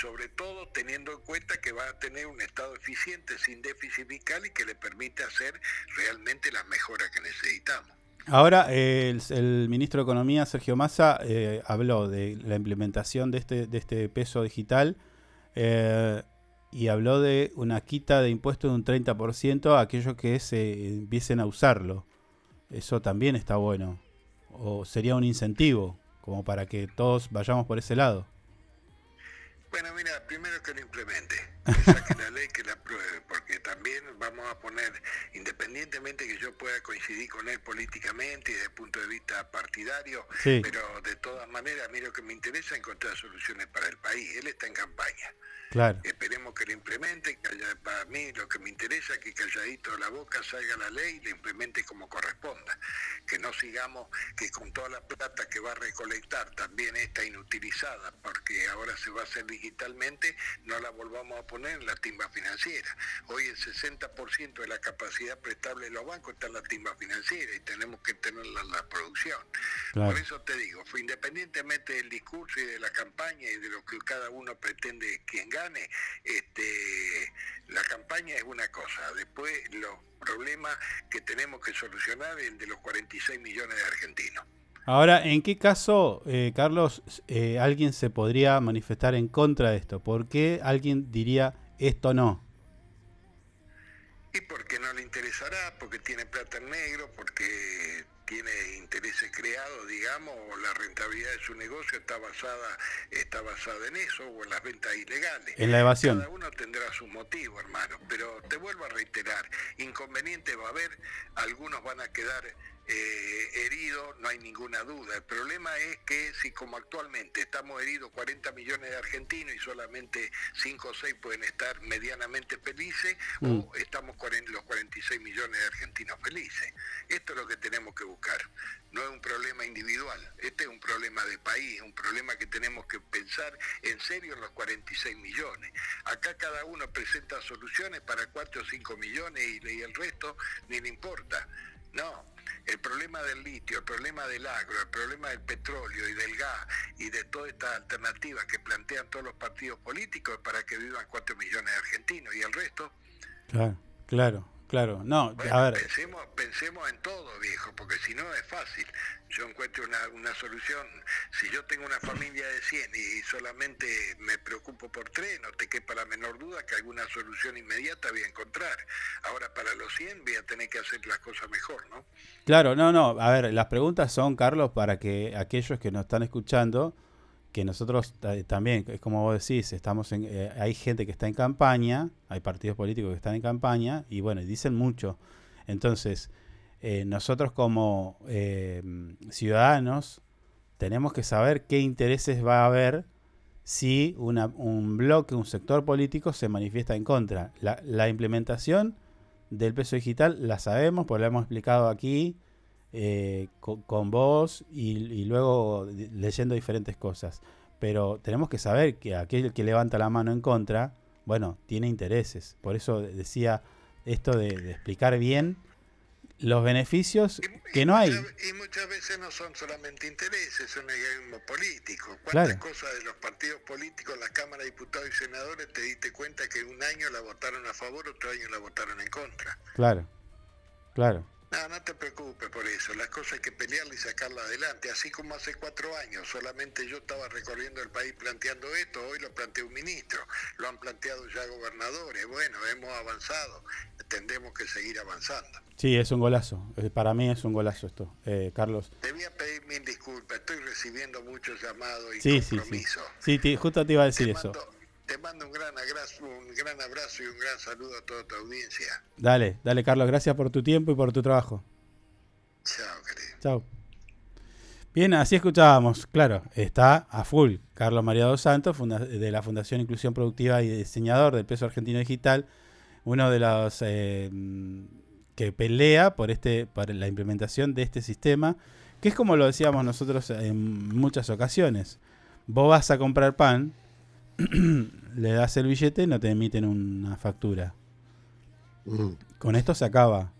sobre todo teniendo en cuenta que va a tener un Estado eficiente, sin déficit fiscal y que le permite hacer realmente las mejoras que necesitamos. Ahora, el, ministro de Economía, Sergio Massa, eh, habló de la implementación de este, de este peso digital eh, y habló de una quita de impuestos de un 30% a aquellos que se empiecen a usarlo. Eso también está bueno. O sería un incentivo, como para que todos vayamos por ese lado. Bueno, mira, primero que lo implemente, saque la ley, que la apruebe, porque también vamos a poner, independientemente que yo pueda coincidir con él políticamente y desde el punto de vista partidario, Sí. pero de todas maneras, a mí lo que me interesa es encontrar soluciones para el país. Él está en campaña. Claro. Esperemos que lo implemente, que haya- para mí lo que me interesa es que calladito la boca salga la ley y la implemente como corresponda. Que no sigamos que con toda la plata que va a recolectar también está inutilizada, porque ahora se va a hacer digitalmente, no la volvamos a poner en la timba financiera. Hoy el 60% de la capacidad prestable de los bancos está en la timba financiera y tenemos que tenerla en la producción. Claro. Por eso te digo, independientemente del discurso y de la campaña y de lo que cada uno pretende quien gane, este, la campaña es una cosa. Después los problemas que tenemos que solucionar es el de los 46 millones de argentinos. Ahora, ¿en qué caso, eh, Carlos, eh, alguien se podría manifestar en contra de esto? ¿Por qué alguien diría esto no? Y porque no le interesará, porque tiene plata en negro, porque tiene intereses creados, digamos, o la rentabilidad de su negocio está basada, está basada en eso, o en las ventas ilegales. En la evasión. Cada uno tendrá su motivo, hermano, pero te vuelvo a reiterar, inconveniente va a haber, algunos van a quedar eh, heridos, no hay ninguna duda. El problema es que si como actualmente estamos heridos 40 millones de argentinos y solamente 5 o 6 pueden estar medianamente felices, Mm. o estamos los 46 millones de argentinos felices. Esto es lo que tenemos que buscar. No es un problema individual, este es un problema de país, un problema que tenemos que pensar en serio en los 46 millones. Acá cada uno presenta soluciones para 4 o 5 millones y, y el resto ni le importa. No, el problema del litio, el problema del agro, el problema del petróleo y del gas y de todas estas alternativas que plantean todos los partidos políticos para que vivan 4 millones de argentinos y el resto, Claro, claro, claro. No, bueno, a ver, pensemos, pensemos en todo, viejo, porque si no es fácil. Yo encuentro una, una solución. Si yo tengo una familia de 100 y solamente me preocupo por tres, no te quepa la menor duda que alguna solución inmediata voy a encontrar. Ahora, para los 100 voy a tener que hacer las cosas mejor, ¿no? claro, no, no. A ver, las preguntas son, Carlos, para que aquellos que nos están escuchando, que nosotros ta- también, es como vos decís, estamos en, eh, hay gente que está en campaña, hay partidos políticos que están en campaña y bueno, dicen mucho. Entonces, eh, nosotros como eh, ciudadanos tenemos que saber qué intereses va a haber si un bloque, un sector político se manifiesta en contra. La, la implementación del peso digital la sabemos, porque la hemos explicado aquí eh, co- con, vos y, y luego leyendo diferentes cosas. Pero tenemos que saber que aquel que levanta la mano en contra, bueno, tiene intereses. Por eso de- decía esto de, de explicar bien los beneficios que no hay. Y muchas veces no son solamente intereses, son egoísmo político. ¿Cuántas Claro. cosas de los partidos políticos, las cámaras de diputados y senadores, te diste cuenta que un año la votaron a favor, otro año la votaron en contra? Claro, claro. No, no te preocupes por eso. Las cosas hay que pelearla y sacarla adelante. Así como hace cuatro años, solamente yo estaba recorriendo el país planteando esto, hoy lo plantea un ministro. Lo han planteado ya gobernadores. Bueno, hemos avanzado. Tendremos que seguir avanzando. Sí, es un golazo. Eh, Para mí es un golazo esto, eh, Carlos. Te voy a pedir mil disculpas. Estoy recibiendo muchos llamados y Sí, sí, sí. compromisos. Sí, te- justo te iba a decir Te eso. mando, te mando un gran, abrazo, un gran abrazo y un gran saludo a toda tu audiencia. Dale, dale, Carlos, gracias por tu tiempo y por tu trabajo. Chao, querido. Chao. Bien, así escuchábamos, claro, está a full Carlos María dos Santos, de la Fundación Inclusión Productiva y diseñador del peso argentino digital, uno de los eh, que pelea por este, por la implementación de este sistema, que es como lo decíamos nosotros en muchas ocasiones. Vos vas a comprar pan, le das el billete y no te emiten una factura. Mm. Con esto se acaba.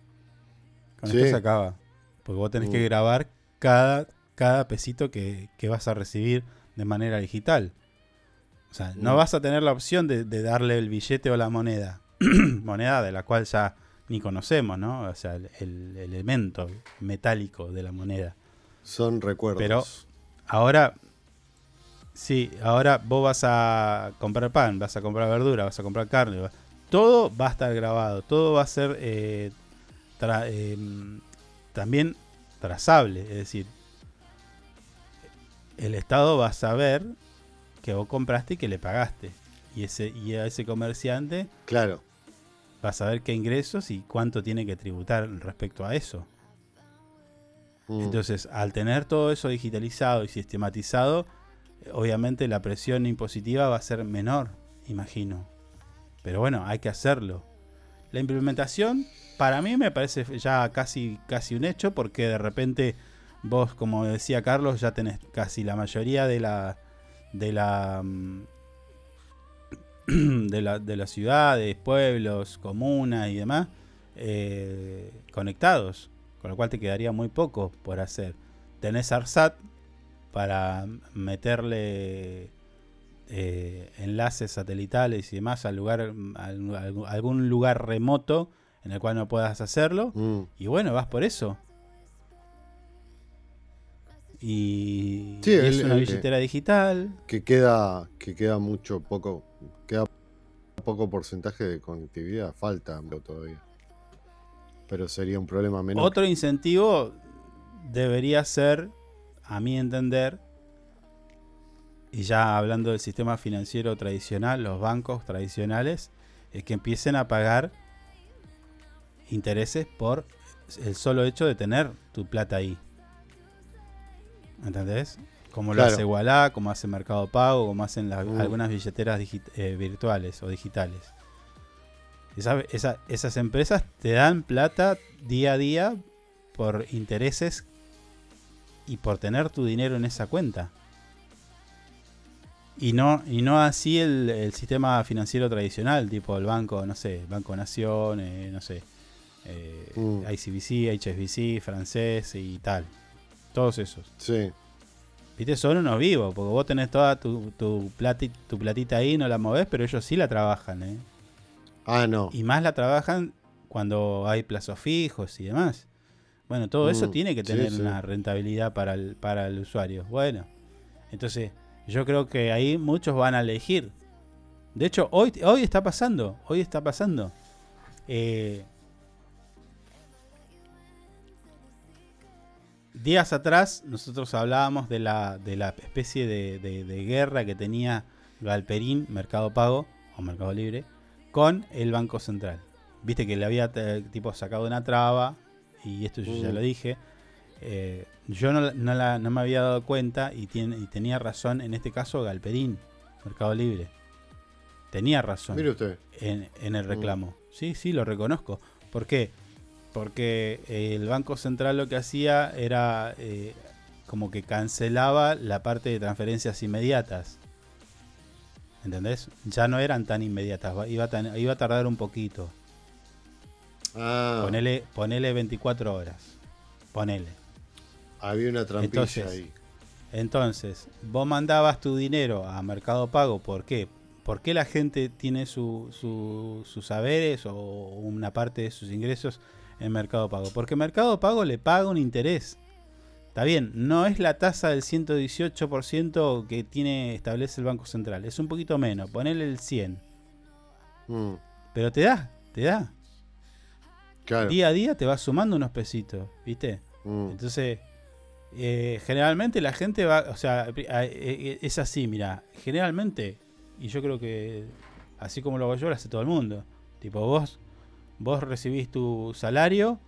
Con Sí. esto se acaba. Porque vos tenés que Mm. grabar cada, cada pesito que, que vas a recibir de manera digital. O sea, no Mm. vas a tener la opción de, de darle el billete o la moneda. moneda de la cual ya ni conocemos, ¿no? O sea, el, el elemento metálico de la moneda. Son recuerdos. Pero ahora, sí, ahora vos vas a comprar pan, vas a comprar verdura, vas a comprar carne, todo va a estar grabado, todo va a ser eh, tra- em, también trazable, es decir, el Estado va a saber que vos compraste y que le pagaste. Y, ese, y a ese comerciante Claro. va a saber qué ingresos y cuánto tiene que tributar respecto a eso. Mm. Entonces, al tener todo eso digitalizado y sistematizado, obviamente la presión impositiva va a ser menor, imagino. Pero bueno, hay que hacerlo. La implementación, para mí me parece ya casi, casi un hecho, porque de repente vos, como decía Carlos, ya tenés casi la mayoría de la de la mm, de, la, de las ciudades, pueblos, comunas y demás eh, conectados, con lo cual te quedaría muy poco por hacer. Tenés ARSAT para meterle eh, enlaces satelitales y demás al lugar, al- al- algún lugar remoto en el cual no puedas hacerlo. Mm. Y bueno, vas por eso. Y, Sí, y el- es una el- billetera digital. Que queda, que queda mucho poco, queda poco porcentaje de conectividad, falta todavía. Pero sería un problema menor. Otro incentivo debería ser, a mi entender, y ya hablando del sistema financiero tradicional, los bancos tradicionales, es que empiecen a pagar intereses por el solo hecho de tener tu plata ahí. ¿Entendés? Como lo Claro. hace Wallah, como hace Mercado Pago, como hacen las- Mm. algunas billeteras eh, virtuales o digitales. Esa- esa- esas empresas te dan plata día a día por intereses y por tener tu dinero en esa cuenta. Y no, y no así el, el sistema financiero tradicional, tipo el banco, no sé, Banco Nación, eh, no sé, eh, Mm. ICBC, HSBC, francés y tal. Todos esos. Sí. Viste, son unos vivos, porque vos tenés toda tu, tu, plati- tu platita ahí, no la movés, pero ellos sí la trabajan, ¿eh? Ah, no. Y más la trabajan cuando hay plazos fijos y demás. Bueno, todo eso Mm, tiene que tener sí. una rentabilidad para el, para el usuario. Bueno, entonces yo creo que ahí muchos van a elegir. De hecho, hoy, hoy está pasando, hoy está pasando. Eh, días atrás nosotros hablábamos de la, de la especie de, de- de guerra que tenía Galperín, Mercado Pago o Mercado Libre, con el Banco Central. Viste que le había eh, tipo sacado una traba, y esto yo ya Mm. lo dije. eh, yo no, la- no la- no me había dado cuenta y, tiene, y tenía razón en este caso Galperín, Mercado Libre. Tenía razón Mire usted. en, en el Mm. reclamo. Sí, sí, lo reconozco. ¿Por qué? Porque eh, el Banco Central lo que hacía era eh, como que cancelaba la parte de transferencias inmediatas. ¿Entendés? Ya no eran tan inmediatas, iba, tan- iba a tardar un poquito. Ah, Ponele, ponele 24 horas. Ponele. había una trampilla Entonces, ahí. Entonces, vos mandabas tu dinero a Mercado Pago, ¿por qué? ¿Por qué la gente tiene su- su- sus saberes o una parte de sus ingresos en Mercado Pago? Porque Mercado Pago le paga un interés. Está bien, no es la tasa del 118% que tiene establece el Banco Central, es un poquito menos, ponele el 100. Mm, Pero te da, te da. Claro. Día a día te va sumando unos pesitos, ¿viste? Mm, Entonces, eh, generalmente la gente va, o sea, eh, eh, es así, mira, generalmente, y yo creo que así como lo hago yo, lo hace todo el mundo. Tipo, vos, vos recibís tu salario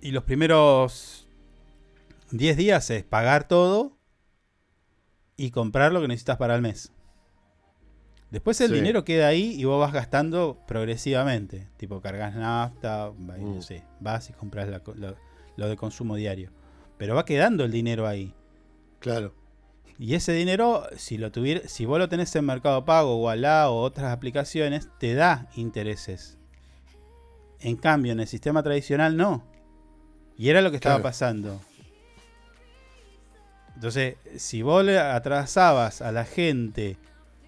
y los primeros 10 días es pagar todo y comprar lo que necesitas para el mes. Después el Sí. dinero queda ahí y vos vas gastando progresivamente. Tipo, cargas nafta, no Mm. sé, vas y compras la lo, lo de consumo diario. Pero va quedando el dinero ahí. claro. Y ese dinero, si lo tuviera, si vos lo tenés en Mercado Pago, Wallah o otras aplicaciones, te da intereses. En cambio, en el sistema tradicional no. Y era lo que estaba Claro. pasando. Entonces, si vos le atrasabas a la gente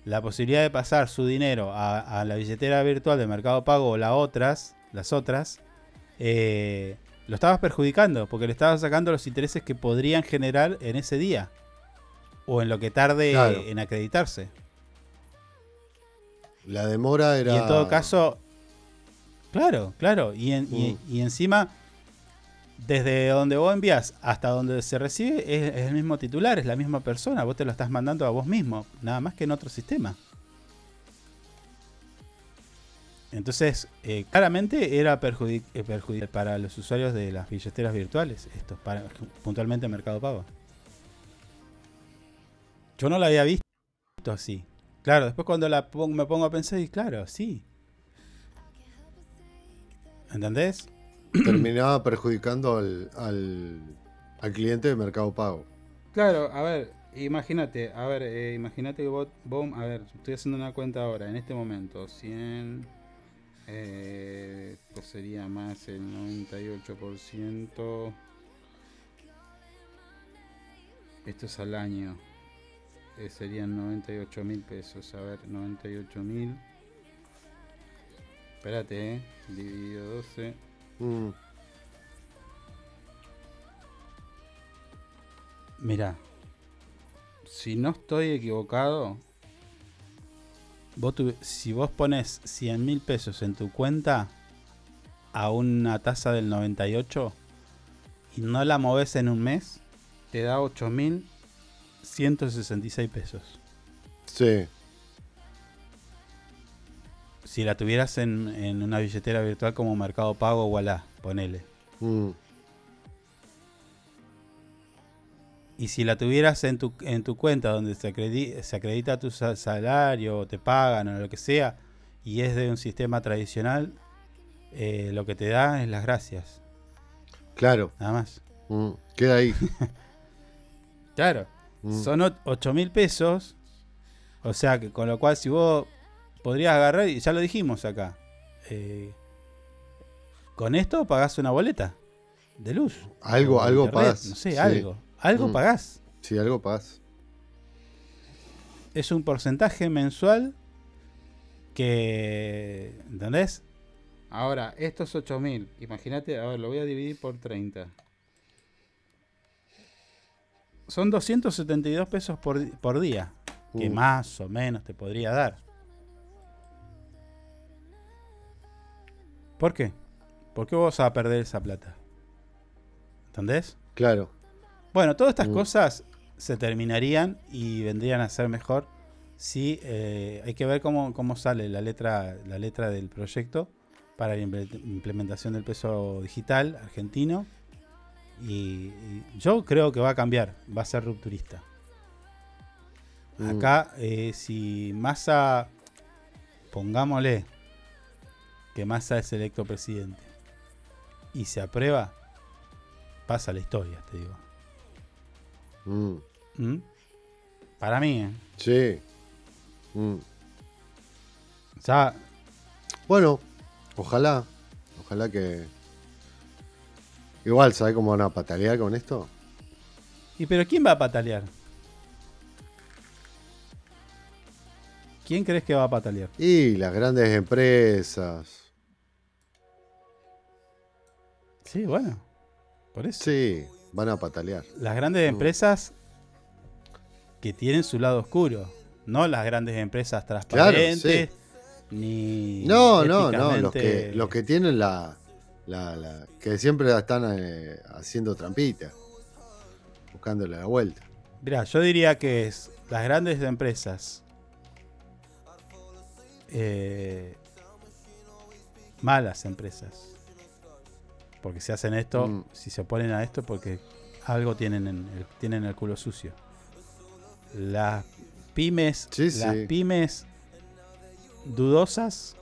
la posibilidad de pasar su dinero a, a la billetera virtual de Mercado Pago o las otras, las otras, eh, lo estabas perjudicando porque le estabas sacando los intereses que podrían generar en ese día o en lo que tarde Claro. en acreditarse. La demora era. Y en todo caso, claro, claro, y, en- y- Mm. y encima, desde donde vos envías hasta donde se recibe, es, el mismo titular, es la misma persona, vos te lo estás mandando a vos mismo, nada más que en otro sistema. Entonces, eh, claramente era perjudic eh, perjudicial para los usuarios de las billeteras virtuales, esto, para, puntualmente Mercado Pago. Yo no la había visto así. Claro, después cuando la pon- me pongo a pensar, y claro, sí. ¿Entendés? terminaba perjudicando al, al, al cliente de Mercado Pago. Claro, a ver, imagínate, a ver, eh, imagínate que vos, vos- a ver, estoy haciendo una cuenta ahora, en este momento, 100, eh, esto sería más el 98%, esto es al año, eh, serían 98 mil pesos, a ver, 98 mil, espérate, eh, dividido 12, Mm, Mira, si no estoy equivocado, vos tuvi- si vos pones 100 mil pesos en tu cuenta a una tasa del 98, y no la moves en un mes, te da 8.166 pesos. Sí. Si la tuvieras en, en una billetera virtual como Mercado Pago o Wallah, ponele. Mm. Y si la tuvieras en tu, en tu cuenta donde se, acredi- se acredita tu sa- salario, o te pagan o lo que sea, y es de un sistema tradicional, eh, lo que te da es las gracias. Claro. Nada más. Mm. Queda ahí. Claro. Mm. Son 8 mil pesos. O sea, que con lo cual si vos podrías agarrar, y ya lo dijimos acá, eh, con esto pagás una boleta de luz. Algo, algo internet, pagás. No sé, sí. algo. Algo Mm. pagás. Sí, algo pagás. Es un porcentaje mensual que... ¿Entendés? Ahora, estos 8 mil, imagínate, a ver, lo voy a dividir por 30. Son 272 pesos por, por día, que Mm. más o menos te podría dar. ¿Por qué? ¿Por qué vos vas a perder esa plata? ¿Entendés? Claro. Bueno, todas estas Mm. cosas se terminarían y vendrían a ser mejor si eh, hay que ver cómo, cómo sale la letra, la letra del proyecto para la imple- implementación del peso digital argentino. Y, y yo creo que va a cambiar, va a ser rupturista. Mm. Acá, eh, si Massa, pongámosle que Massa es electo presidente y se aprueba, pasa la historia, te digo. Mm. ¿Mm? Para mí, ¿eh? Sí. Mm. Ya, Bueno, ojalá. Ojalá que. Igual, ¿sabes cómo van a patalear con esto? ¿y pero quién va a patalear? ¿Quién crees que va a patalear? Y las grandes empresas. Sí, bueno, por eso. Sí, van a patalear. Las grandes empresas que tienen su lado oscuro, no las grandes empresas transparentes, ni No, no, no. Los que, los que tienen la, la- la- que siempre están eh, haciendo trampita. Buscándole la vuelta. Mirá, yo diría que es las grandes empresas eh, malas empresas. Porque si hacen esto, Mm. si se oponen a esto, porque algo tienen en el, tienen el culo sucio. Las pymes, Sí, las sí. pymes dudosas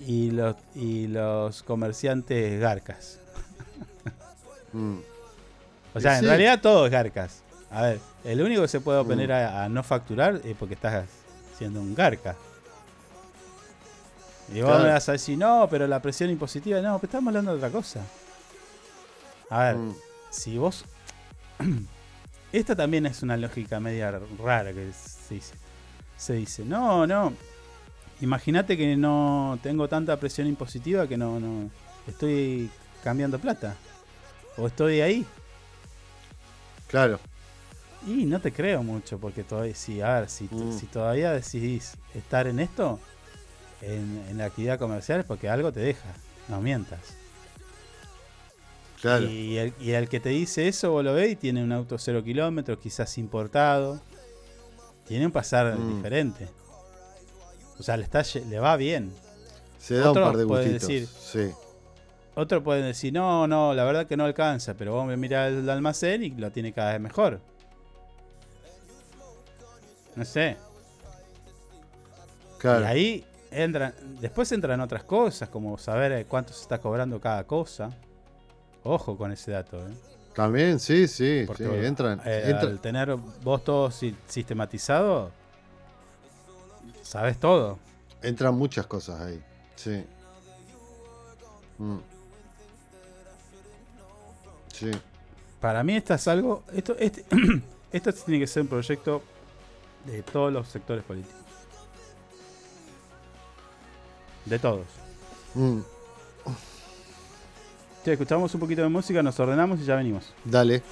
y los, y los comerciantes garcas. Mm. O sea, en realidad todo es garcas. A ver, el único que se puede oponer Mm. a, a no facturar es porque estás siendo un garca. Y vos Claro. me vas a decir, no, pero la presión impositiva, no, pero estamos hablando de otra cosa. A ver, Mm. si vos. Esta también es una lógica media rara que se dice. Se dice, no, no. Imagínate que no tengo tanta presión impositiva que no, no estoy cambiando plata. O estoy ahí. Claro. Y no te creo mucho, porque todavía, si, a ver, si, Mm. si todavía decidís estar en esto, en, en la actividad comercial, es porque algo te deja, no mientas. Claro. Y el, y el que te dice eso, vos lo ves y tiene un auto cero kilómetros, quizás importado. Tiene un pasar Mm. diferente. O sea, le, está, le va bien. Se da Otros un par de gustitos. decir- sí. Otros pueden decir, no, no, la verdad que no alcanza, pero vos me mirás el almacén y lo tiene cada vez mejor. No sé. Claro. Y ahí entran, después entran otras cosas, como saber eh, cuánto se está cobrando cada cosa. Ojo con ese dato, ¿eh? También, sí, sí. Porque sí, entran. eh, entra- al tener vos todo si- sistematizado, sabes todo. Entran muchas cosas ahí. Sí. Mm. Sí. Para mí esto es algo, esto, este, esto tiene que ser un proyecto de todos los sectores políticos. De todos. Mm. Che, escuchamos un poquito de música, nos ordenamos y ya venimos. Dale.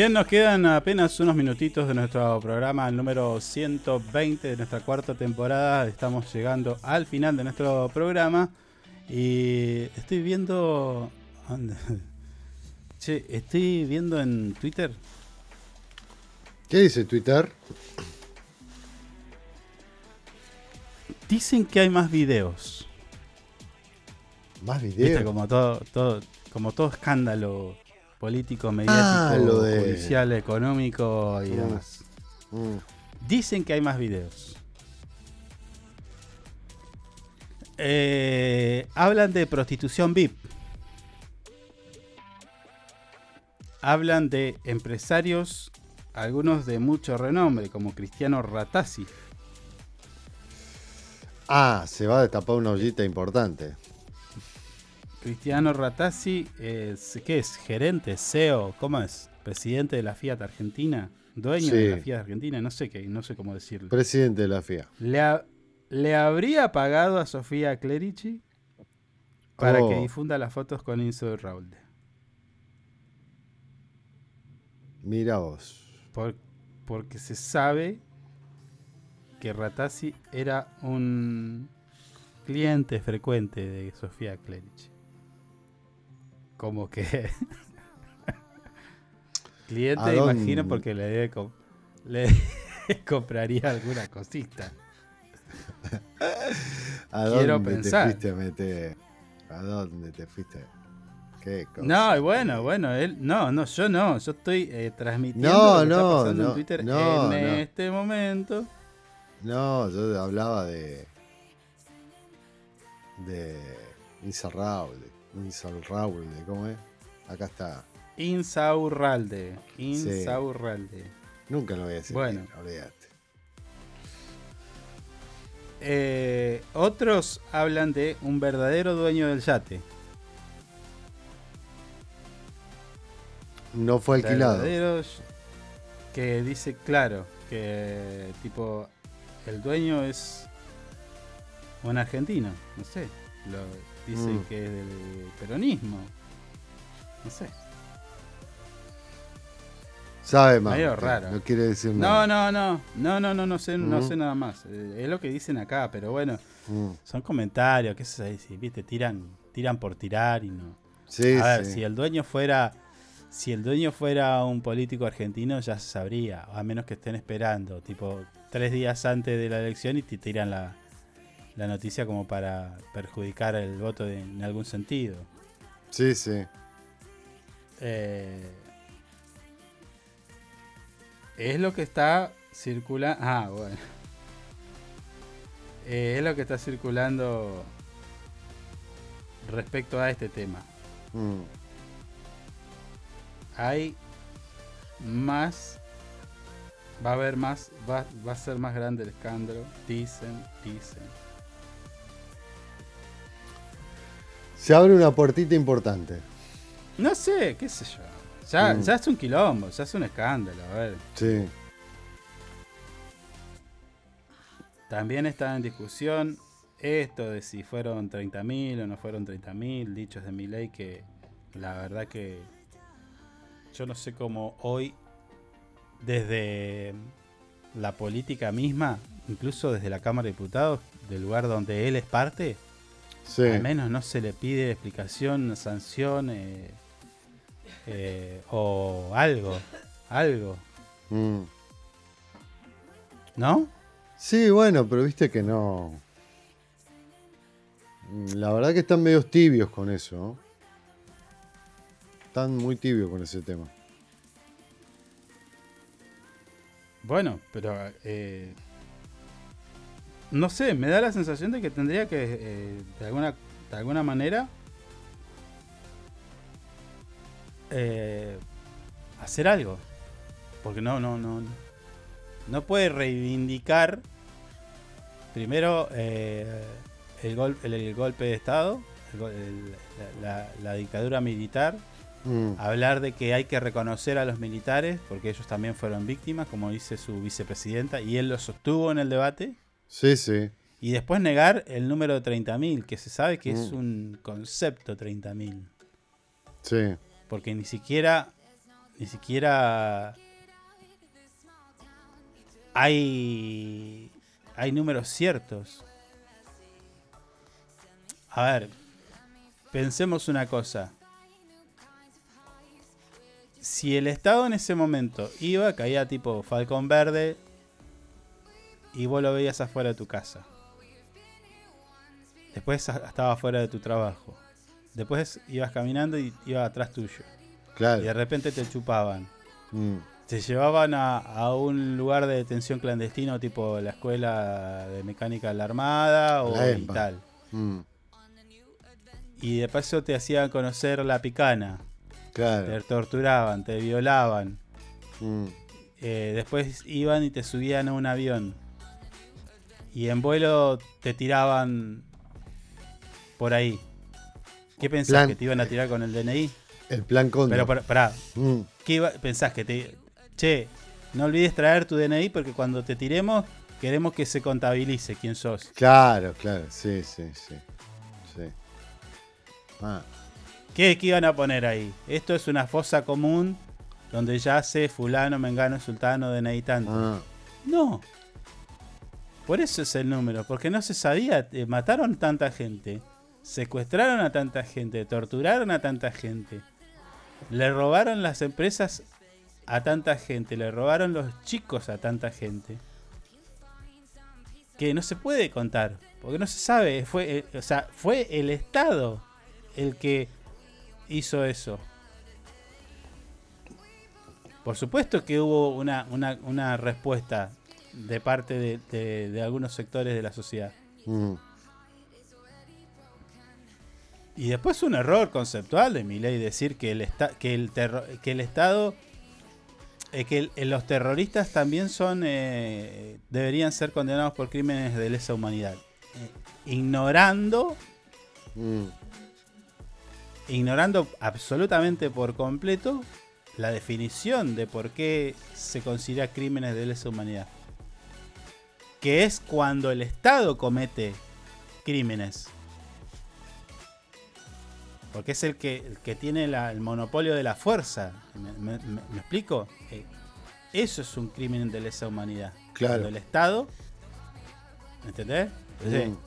Bien, nos quedan apenas unos minutitos de nuestro programa, el número 120 de nuestra cuarta temporada. Estamos llegando al final de nuestro programa y estoy viendo... Che, estoy viendo en Twitter. ¿Qué dice Twitter? Dicen que hay más videos. Más Viste, videos. como todo, todo, como todo escándalo político, mediático, Ah, lo de- judicial, económico y Mm. demás. Mm. Dicen que hay más videos. Eh, hablan de prostitución VIP. Hablan de empresarios, algunos de mucho renombre, como Cristiano Ratazzi. Ah, se va a destapar una ollita importante. Cristiano Ratazzi, es, ¿qué es? Gerente, CEO, ¿cómo es? Presidente de la Fiat Argentina, dueño de la Fiat Argentina, no sé qué, no sé cómo decirlo. Presidente de la FIA. ¿Le, ha- le habría pagado a Sofía Clerici para Oh. que difunda las fotos con Inso y Raúl? Mira vos. Por- porque se sabe que Ratazzi era un cliente frecuente de Sofía Clerici. Como que. cliente, imagino, porque le, debe le compraría alguna cosita. ¿A Quiero dónde pensar. te fuiste a meter? ¿A dónde te fuiste? ¿Qué cosa? No, y bueno, bueno, él, no, no, yo no, yo estoy eh, transmitiendo No, lo que está no, pasando no, en Twitter no, en este momento. No, yo hablaba de. de. Insalrable. Insalrable, ¿cómo es? Acá está. Insaurralde, Insaurralde. Nunca lo voy a decir. Bueno. bien, olvídate. Eh, otros hablan de un verdadero dueño del yate. No fue alquilado. Verdadero que dice claro que tipo el dueño es un argentino, no sé. Lo, dice Mm. que es del peronismo. No sé. Sabe más. Medio usted, raro. No quiere decir No, nada. no, no, no, no, no, no sé, no sé nada más. Eh, Es lo que dicen acá, pero bueno, Mm. son comentarios, qué sé si viste, tiran, tiran por tirar y no. Sí, a ver, sí. si el dueño fuera, si el dueño fuera un político argentino ya se sabría, a menos que estén esperando, tipo tres días antes de la elección y te tiran la, la noticia como para perjudicar el voto de- en algún sentido. Sí, sí. Eh, es lo que está circulando. Ah, bueno. Eh, es lo que está circulando respecto a este tema. Mm. Hay más. Va a haber más. Va, va a ser más grande el escándalo. Dicen, dicen. Se abre una puertita importante. No sé, qué sé yo. Ya, Mm. ya es un quilombo, ya es un escándalo. A ver. Sí. También está en discusión esto de si fueron 30.000 o no fueron 30.000 dichos de mi ley que la verdad que yo no sé cómo hoy desde la política misma, incluso desde la Cámara de Diputados, del lugar donde él es parte, Sí. al menos no se le pide explicación, sanción eh, eh, o algo, algo, Mm. ¿no? Sí, bueno, pero viste que no. La verdad que están medios tibios con eso. ¿no? Están muy tibios con ese tema. Bueno, pero eh, no sé, me da la sensación de que tendría que eh, de alguna de alguna manera eh, hacer algo, porque no no no no puede reivindicar primero eh, el, gol- el, el golpe de estado, el gol- el- la- la- la dictadura militar Mm. hablar de que hay que reconocer a los militares, porque ellos también fueron víctimas, como dice su vicepresidenta, y él lo sostuvo en el debate, Sí, sí. y después negar el número de 30.000, que se sabe que es Mm. un concepto 30.000, Sí. porque ni siquiera, ni siquiera hay, hay números ciertos. A ver, pensemos una cosa. Si el Estado en ese momento iba, caía tipo Falcón Verde y vos lo veías afuera de tu casa. Después estaba afuera de tu trabajo. Después ibas caminando y iba atrás tuyo. Claro. Y de repente te chupaban. Mm. Te llevaban a, a un lugar de detención clandestino, tipo la escuela de mecánica de la Armada o La y tal. Mm. Y de paso te hacían conocer la picana. Claro. Te torturaban, te violaban. Mm. Eh, después iban y te subían a un avión. Y en vuelo te tiraban por ahí. ¿Qué pensás? Plan- ¿Que te iban a tirar con el DNI? El plan contra. Pero pará, pará. Mm. ¿Qué iba- pensás que te... Che, no olvides traer tu DNI porque cuando te tiremos queremos que se contabilice quién sos. Claro, claro. Sí, sí, sí. Sí. Ah. ¿Qué, qué iban a poner ahí? Esto es una fosa común donde yace fulano, mengano, sultano, DNI tanto. Ah. No. Por eso es el número, porque no se sabía, eh, mataron tanta gente, secuestraron a tanta gente, torturaron a tanta gente, le robaron las empresas a tanta gente, le robaron los chicos a tanta gente, que no se puede contar, porque no se sabe, fue, eh, o sea, fue el Estado el que hizo eso. Por supuesto que hubo una, una, una respuesta de parte de, de- de algunos sectores de la sociedad. Mm. Y después un error conceptual de mi ley decir que el, esta- que el, terro- que el Estado, eh, que el- eh, los terroristas también son, eh, deberían ser condenados por crímenes de lesa humanidad. Eh, ignorando, Mm. ignorando absolutamente por completo la definición de por qué se considera crímenes de lesa humanidad. Que es cuando el Estado comete crímenes. Porque es el que, el que tiene la- el monopolio de la fuerza. ¿Me, me- me- me explico? Eh, eso es un crimen de lesa humanidad. Claro. Cuando el Estado. ¿Entendés?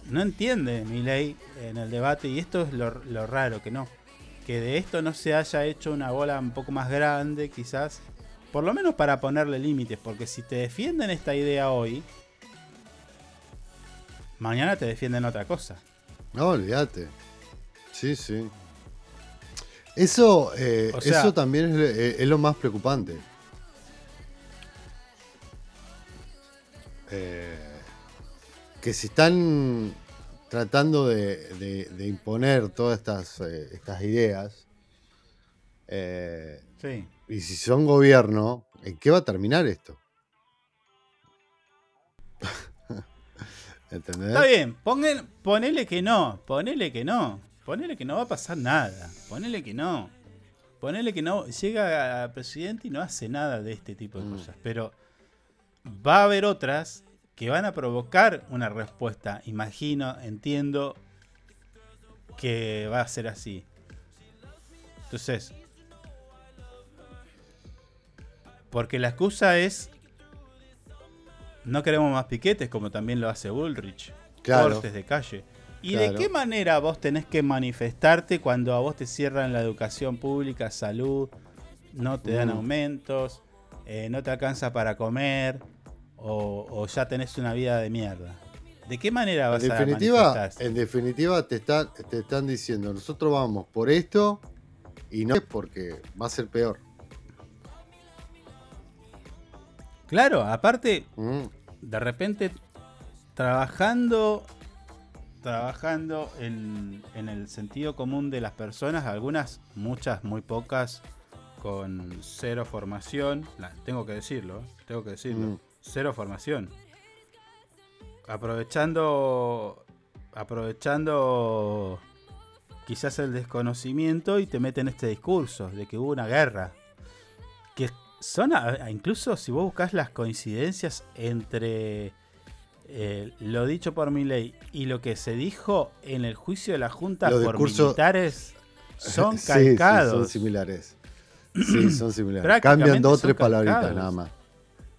No entiende mi ley en el debate, y esto es lo, lo raro, que no. Que de esto no se haya hecho una bola un poco más grande, quizás. Por lo menos para ponerle límites, porque si te defienden esta idea hoy, mañana te defienden otra cosa. No, olvídate. Sí, sí. Eso, eh, O sea- eso también es, eh, es lo más preocupante. Eh, que si están tratando de, de- de imponer todas estas, eh, estas ideas, Sí. y si son gobierno, ¿en qué va a terminar esto? ¿Entendés? Está bien, ponele que no, ponele que no, ponele que no va a pasar nada, ponele que no, ponele que no, llega a presidente y no hace nada de este tipo de cosas, pero va a haber otras que van a provocar una respuesta, imagino, entiendo que va a ser así. Entonces, porque la excusa es no queremos más piquetes, como también lo hace Bullrich. Claro. Cortes de calle. ¿Y Claro. de qué manera vos tenés que manifestarte cuando a vos te cierran la educación pública, salud, no te dan Mm. aumentos, eh, no te alcanza para comer o, o ya tenés una vida de mierda? ¿De qué manera vas En a definitiva, en definitiva te, está- te están diciendo, nosotros vamos por esto y no es porque va a ser peor. Claro, aparte, Mm. de repente trabajando trabajando en, en el sentido común de las personas, algunas, muchas, muy pocas, con cero formación, la- tengo que decirlo, tengo que decirlo, Mm. cero formación. Aprovechando, aprovechando quizás el desconocimiento y te meten este discurso de que hubo una guerra. Son, a- a- incluso si vos buscas las coincidencias entre eh, lo dicho por mi ley y lo que se dijo en el juicio de la Junta Los por discursos- militares son Sí, sí, calcados. son similares. Sí, son similares. Cambian dos o tres palabritas calcados. nada más.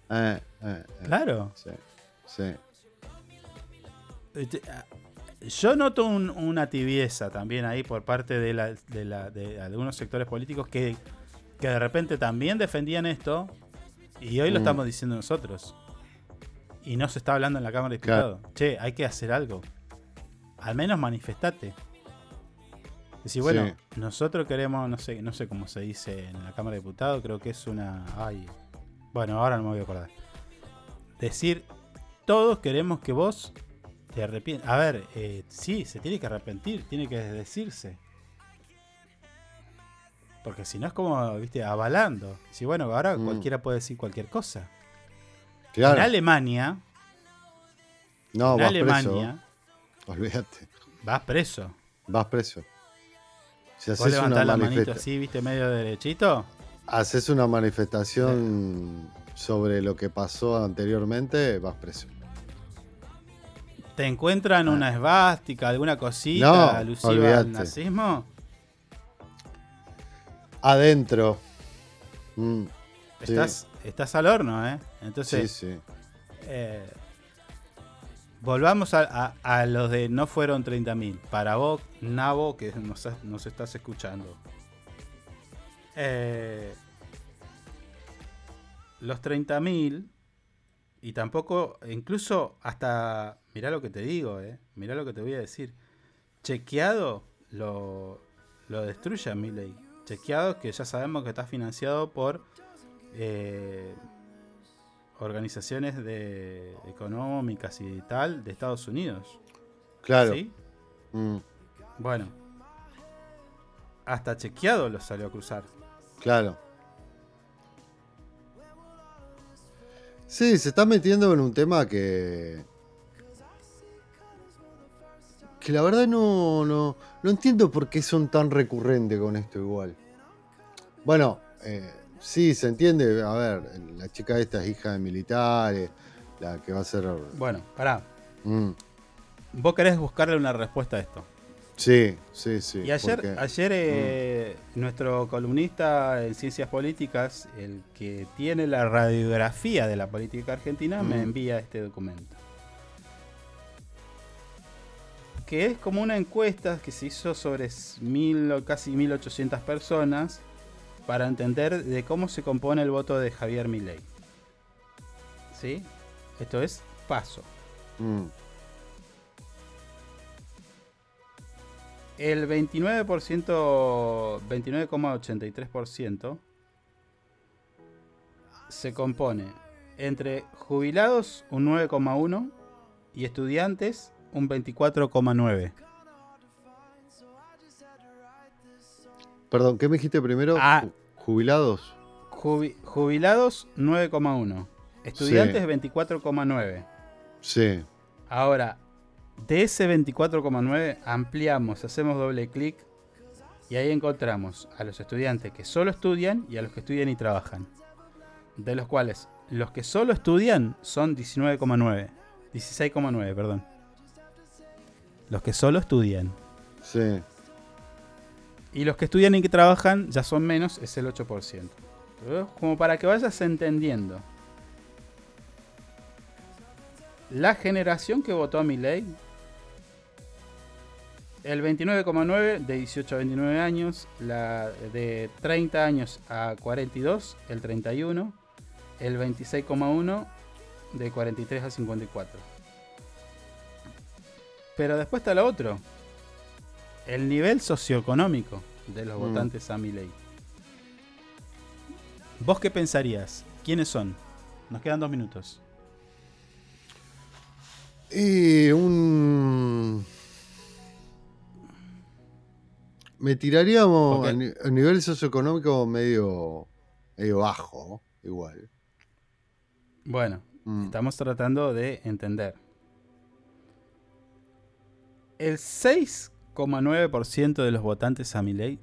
Eh, eh. Claro. Sí, sí. Este, ah, Yo noto un- una tibieza también ahí por parte de, la- de la- de algunos sectores políticos que, que de repente también defendían esto y hoy lo Mm. estamos diciendo nosotros. Y no se está hablando en la Cámara de Claro. Diputados. Che, hay que hacer algo. Al menos manifestate. Decir, bueno, Sí. nosotros queremos, no sé, no sé cómo se dice en la Cámara de Diputados, creo que es una. Ay. Bueno, ahora no me voy a acordar. Decir, todos queremos que vos te arrepientas. A ver, eh, sí, se tiene que arrepentir, tiene que decirse. Porque si no es como, viste, avalando. Si bueno, ahora Mm. cualquiera puede decir cualquier cosa. Claro. En Alemania, No, en vas Alemania, preso. Olvídate. vas preso. Vas preso. Si haces una, la manito así, viste, medio derechito. haces una manifestación sobre lo que pasó anteriormente, vas preso. Te encuentran una esvástica, alguna cosita No, alusiva al nazismo. Adentro. Mm, sí. Estás, estás al horno, ¿eh? Entonces, Sí, sí. eh, volvamos a, a- a los de no fueron 30.000. Para vos, Nabo, que nos, nos estás escuchando. Eh, los 30.000 y tampoco, incluso hasta, mirá lo que te digo, eh, mirá lo que te voy a decir. Chequeado lo, lo destruye a Milley. Chequeado que ya sabemos que está financiado por eh, organizaciones de, económicas y tal de Estados Unidos. Claro. ¿Sí? Mm, Bueno. Hasta chequeado lo salió a cruzar. claro. Sí, se está metiendo en un tema que. Que la verdad no, no, no entiendo por qué son tan recurrentes con esto igual. Bueno, eh, sí, se entiende. A ver, la chica esta es hija de militares, la que va a ser. Bueno, pará. Mm, Vos querés buscarle una respuesta a esto. sí, sí, sí. y ayer, porque- ayer eh, nuestro columnista en ciencias políticas, el que tiene la radiografía de la política argentina, me Mm. envía este documento. Que es como una encuesta que se hizo sobre mil, casi 1800 personas para entender de cómo se compone el voto de Javier Milei. ¿Sí? Esto es paso. Mm, El 29%, 29,83% se compone entre jubilados un 9,1 y estudiantes un 24,9. Perdón, ¿qué me dijiste primero? Ah. Ju- ¿Jubilados? Jubi- jubilados 9,1. Estudiantes 24,9. Sí. Ahora, de ese 24,9 ampliamos, hacemos doble clic y ahí encontramos a los estudiantes que solo estudian y a los que estudian y trabajan. De los cuales los que solo estudian son 19,9. 16,9, perdón. Los que solo estudian. Sí. Y los que estudian y que trabajan ya son menos, es el 8%. ¿Eh? Como para que vayas entendiendo. La generación que votó a mi ley, el 29,9 de 18 a 29 años, la de 30 años a 42, el 31, el 26,1 de 43 a 54. Pero después está lo otro, el nivel socioeconómico de los Mm. votantes a mi ley. ¿Vos qué pensarías? ¿Quiénes son? Nos quedan dos minutos. Y un. Me tiraríamos Ok. a, ni- a nivel socioeconómico medio, medio bajo, igual. Bueno, Mm. estamos tratando de entender. El 6,9% de los votantes a mi ley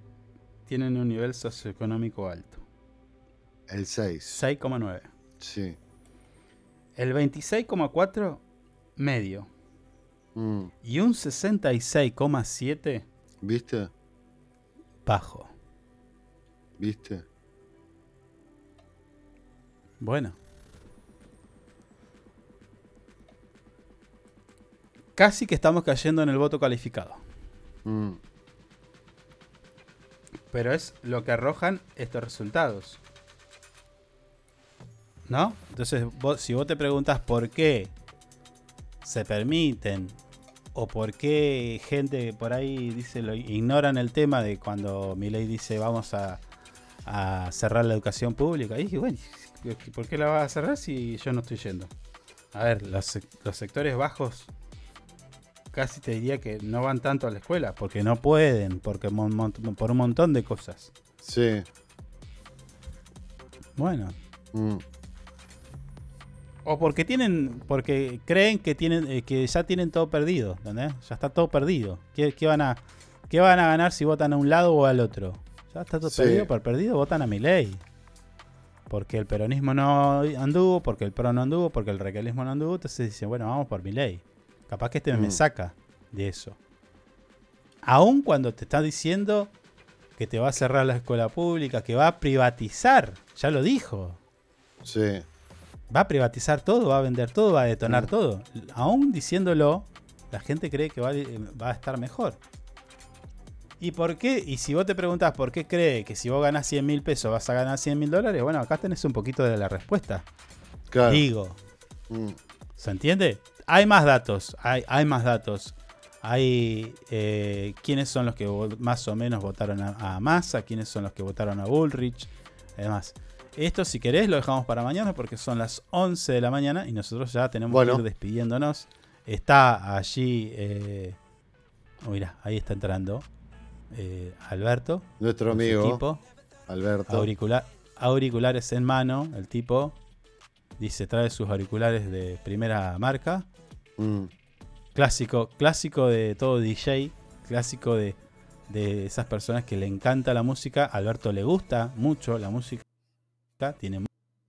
tienen un nivel socioeconómico alto. El 6. 6,9. Sí. El 26,4 medio. Mm. Y un 66,7 ¿Viste? bajo. ¿Viste? Bueno. Casi que estamos cayendo en el voto calificado. Mm. Pero es lo que arrojan estos resultados. ¿No? Entonces, vos- si vos te preguntas por qué se permiten o por qué gente por ahí dice lo ignoran el tema de cuando mi ley dice vamos a, a cerrar la educación pública, y dije, bueno, ¿por qué la vas a cerrar si yo no estoy yendo? A ver, los sectores bajos casi te diría que no van tanto a la escuela, porque no pueden, porque mon- mon- por un montón de cosas. Sí. Bueno. Mm. O porque tienen, porque creen que tienen, eh, que ya tienen todo perdido, ¿entendés? Ya está todo perdido. ¿Qué, qué van a, qué van a ganar si votan a un lado o al otro? Ya está todo Sí. perdido, por perdido votan a mi ley. Porque el peronismo no anduvo, porque el pro no anduvo, porque el recalismo no anduvo, entonces dicen, bueno, vamos por mi ley. Capaz que este me Mm. saca de eso. Aún cuando te está diciendo que te va a cerrar la escuela pública, que va a privatizar, ya lo dijo. Sí. Va a privatizar todo, va a vender todo, va a detonar Mm. todo. Aún diciéndolo, la gente cree que va, a- va a estar mejor. ¿Y por qué? Y si vos te preguntás por qué cree que si vos ganás 100 mil pesos vas a ganar 100 mil dólares, bueno, acá tenés un poquito de la respuesta. Claro. Digo, Mm. ¿se entiende? Hay más datos, hay, hay más datos. Hay eh, quiénes son los que más o menos votaron a, a Massa, quiénes son los que votaron a Bullrich, además. Esto, si querés, lo dejamos para mañana porque son las 11 de la mañana y nosotros ya tenemos Bueno. que ir despidiéndonos. Está allí, eh, oh, mira, ahí está entrando eh, Alberto. Nuestro amigo. Alberto. Auricula- auriculares en mano, el tipo. Dice, trae sus auriculares de primera marca. Mm. Clásico, clásico de todo DJ. Clásico de, esas personas que le encanta la música. Alberto le gusta mucho la música. Tiene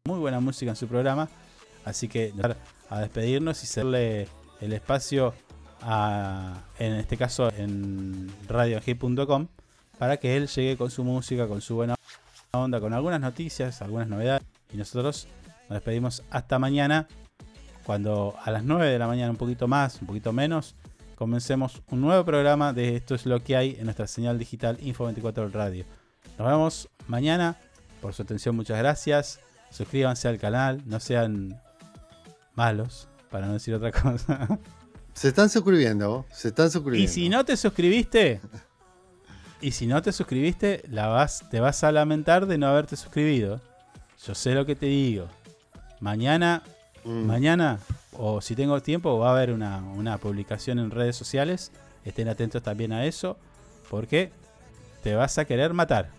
muy buena música en su programa. Así que a despedirnos y hacerle el espacio a, en este caso en radiohit.com para que él llegue con su música, con su buena onda, con algunas noticias, algunas novedades. Y nosotros nos despedimos hasta mañana, cuando a las 9 de la mañana, un poquito más, un poquito menos, comencemos un nuevo programa de Esto es lo que hay en nuestra señal digital Info 24 Radio. Nos vemos mañana. Por su atención, muchas gracias. Suscríbanse al canal, no sean malos, para no decir otra cosa. Se están suscribiendo, se están suscribiendo. Y si no te suscribiste, y si no te suscribiste, la vas, te vas a lamentar de no haberte suscribido. Yo sé lo que te digo. Mañana, Mm. mañana, o si tengo tiempo, va a haber una, una publicación en redes sociales. Estén atentos también a eso, porque te vas a querer matar.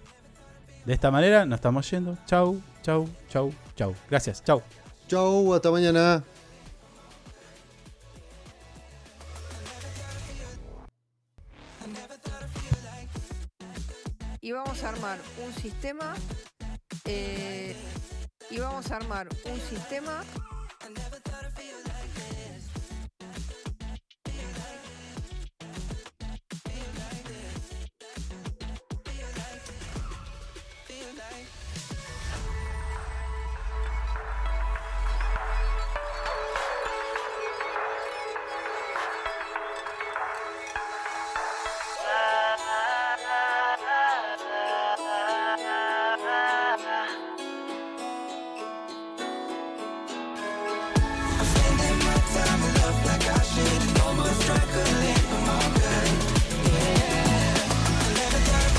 De esta manera nos estamos yendo. Chau, chau, chau, chau. Gracias, chau. Chau, hasta mañana. y vamos a armar un sistema eh, y vamos a armar un sistema I never thought I'd feel like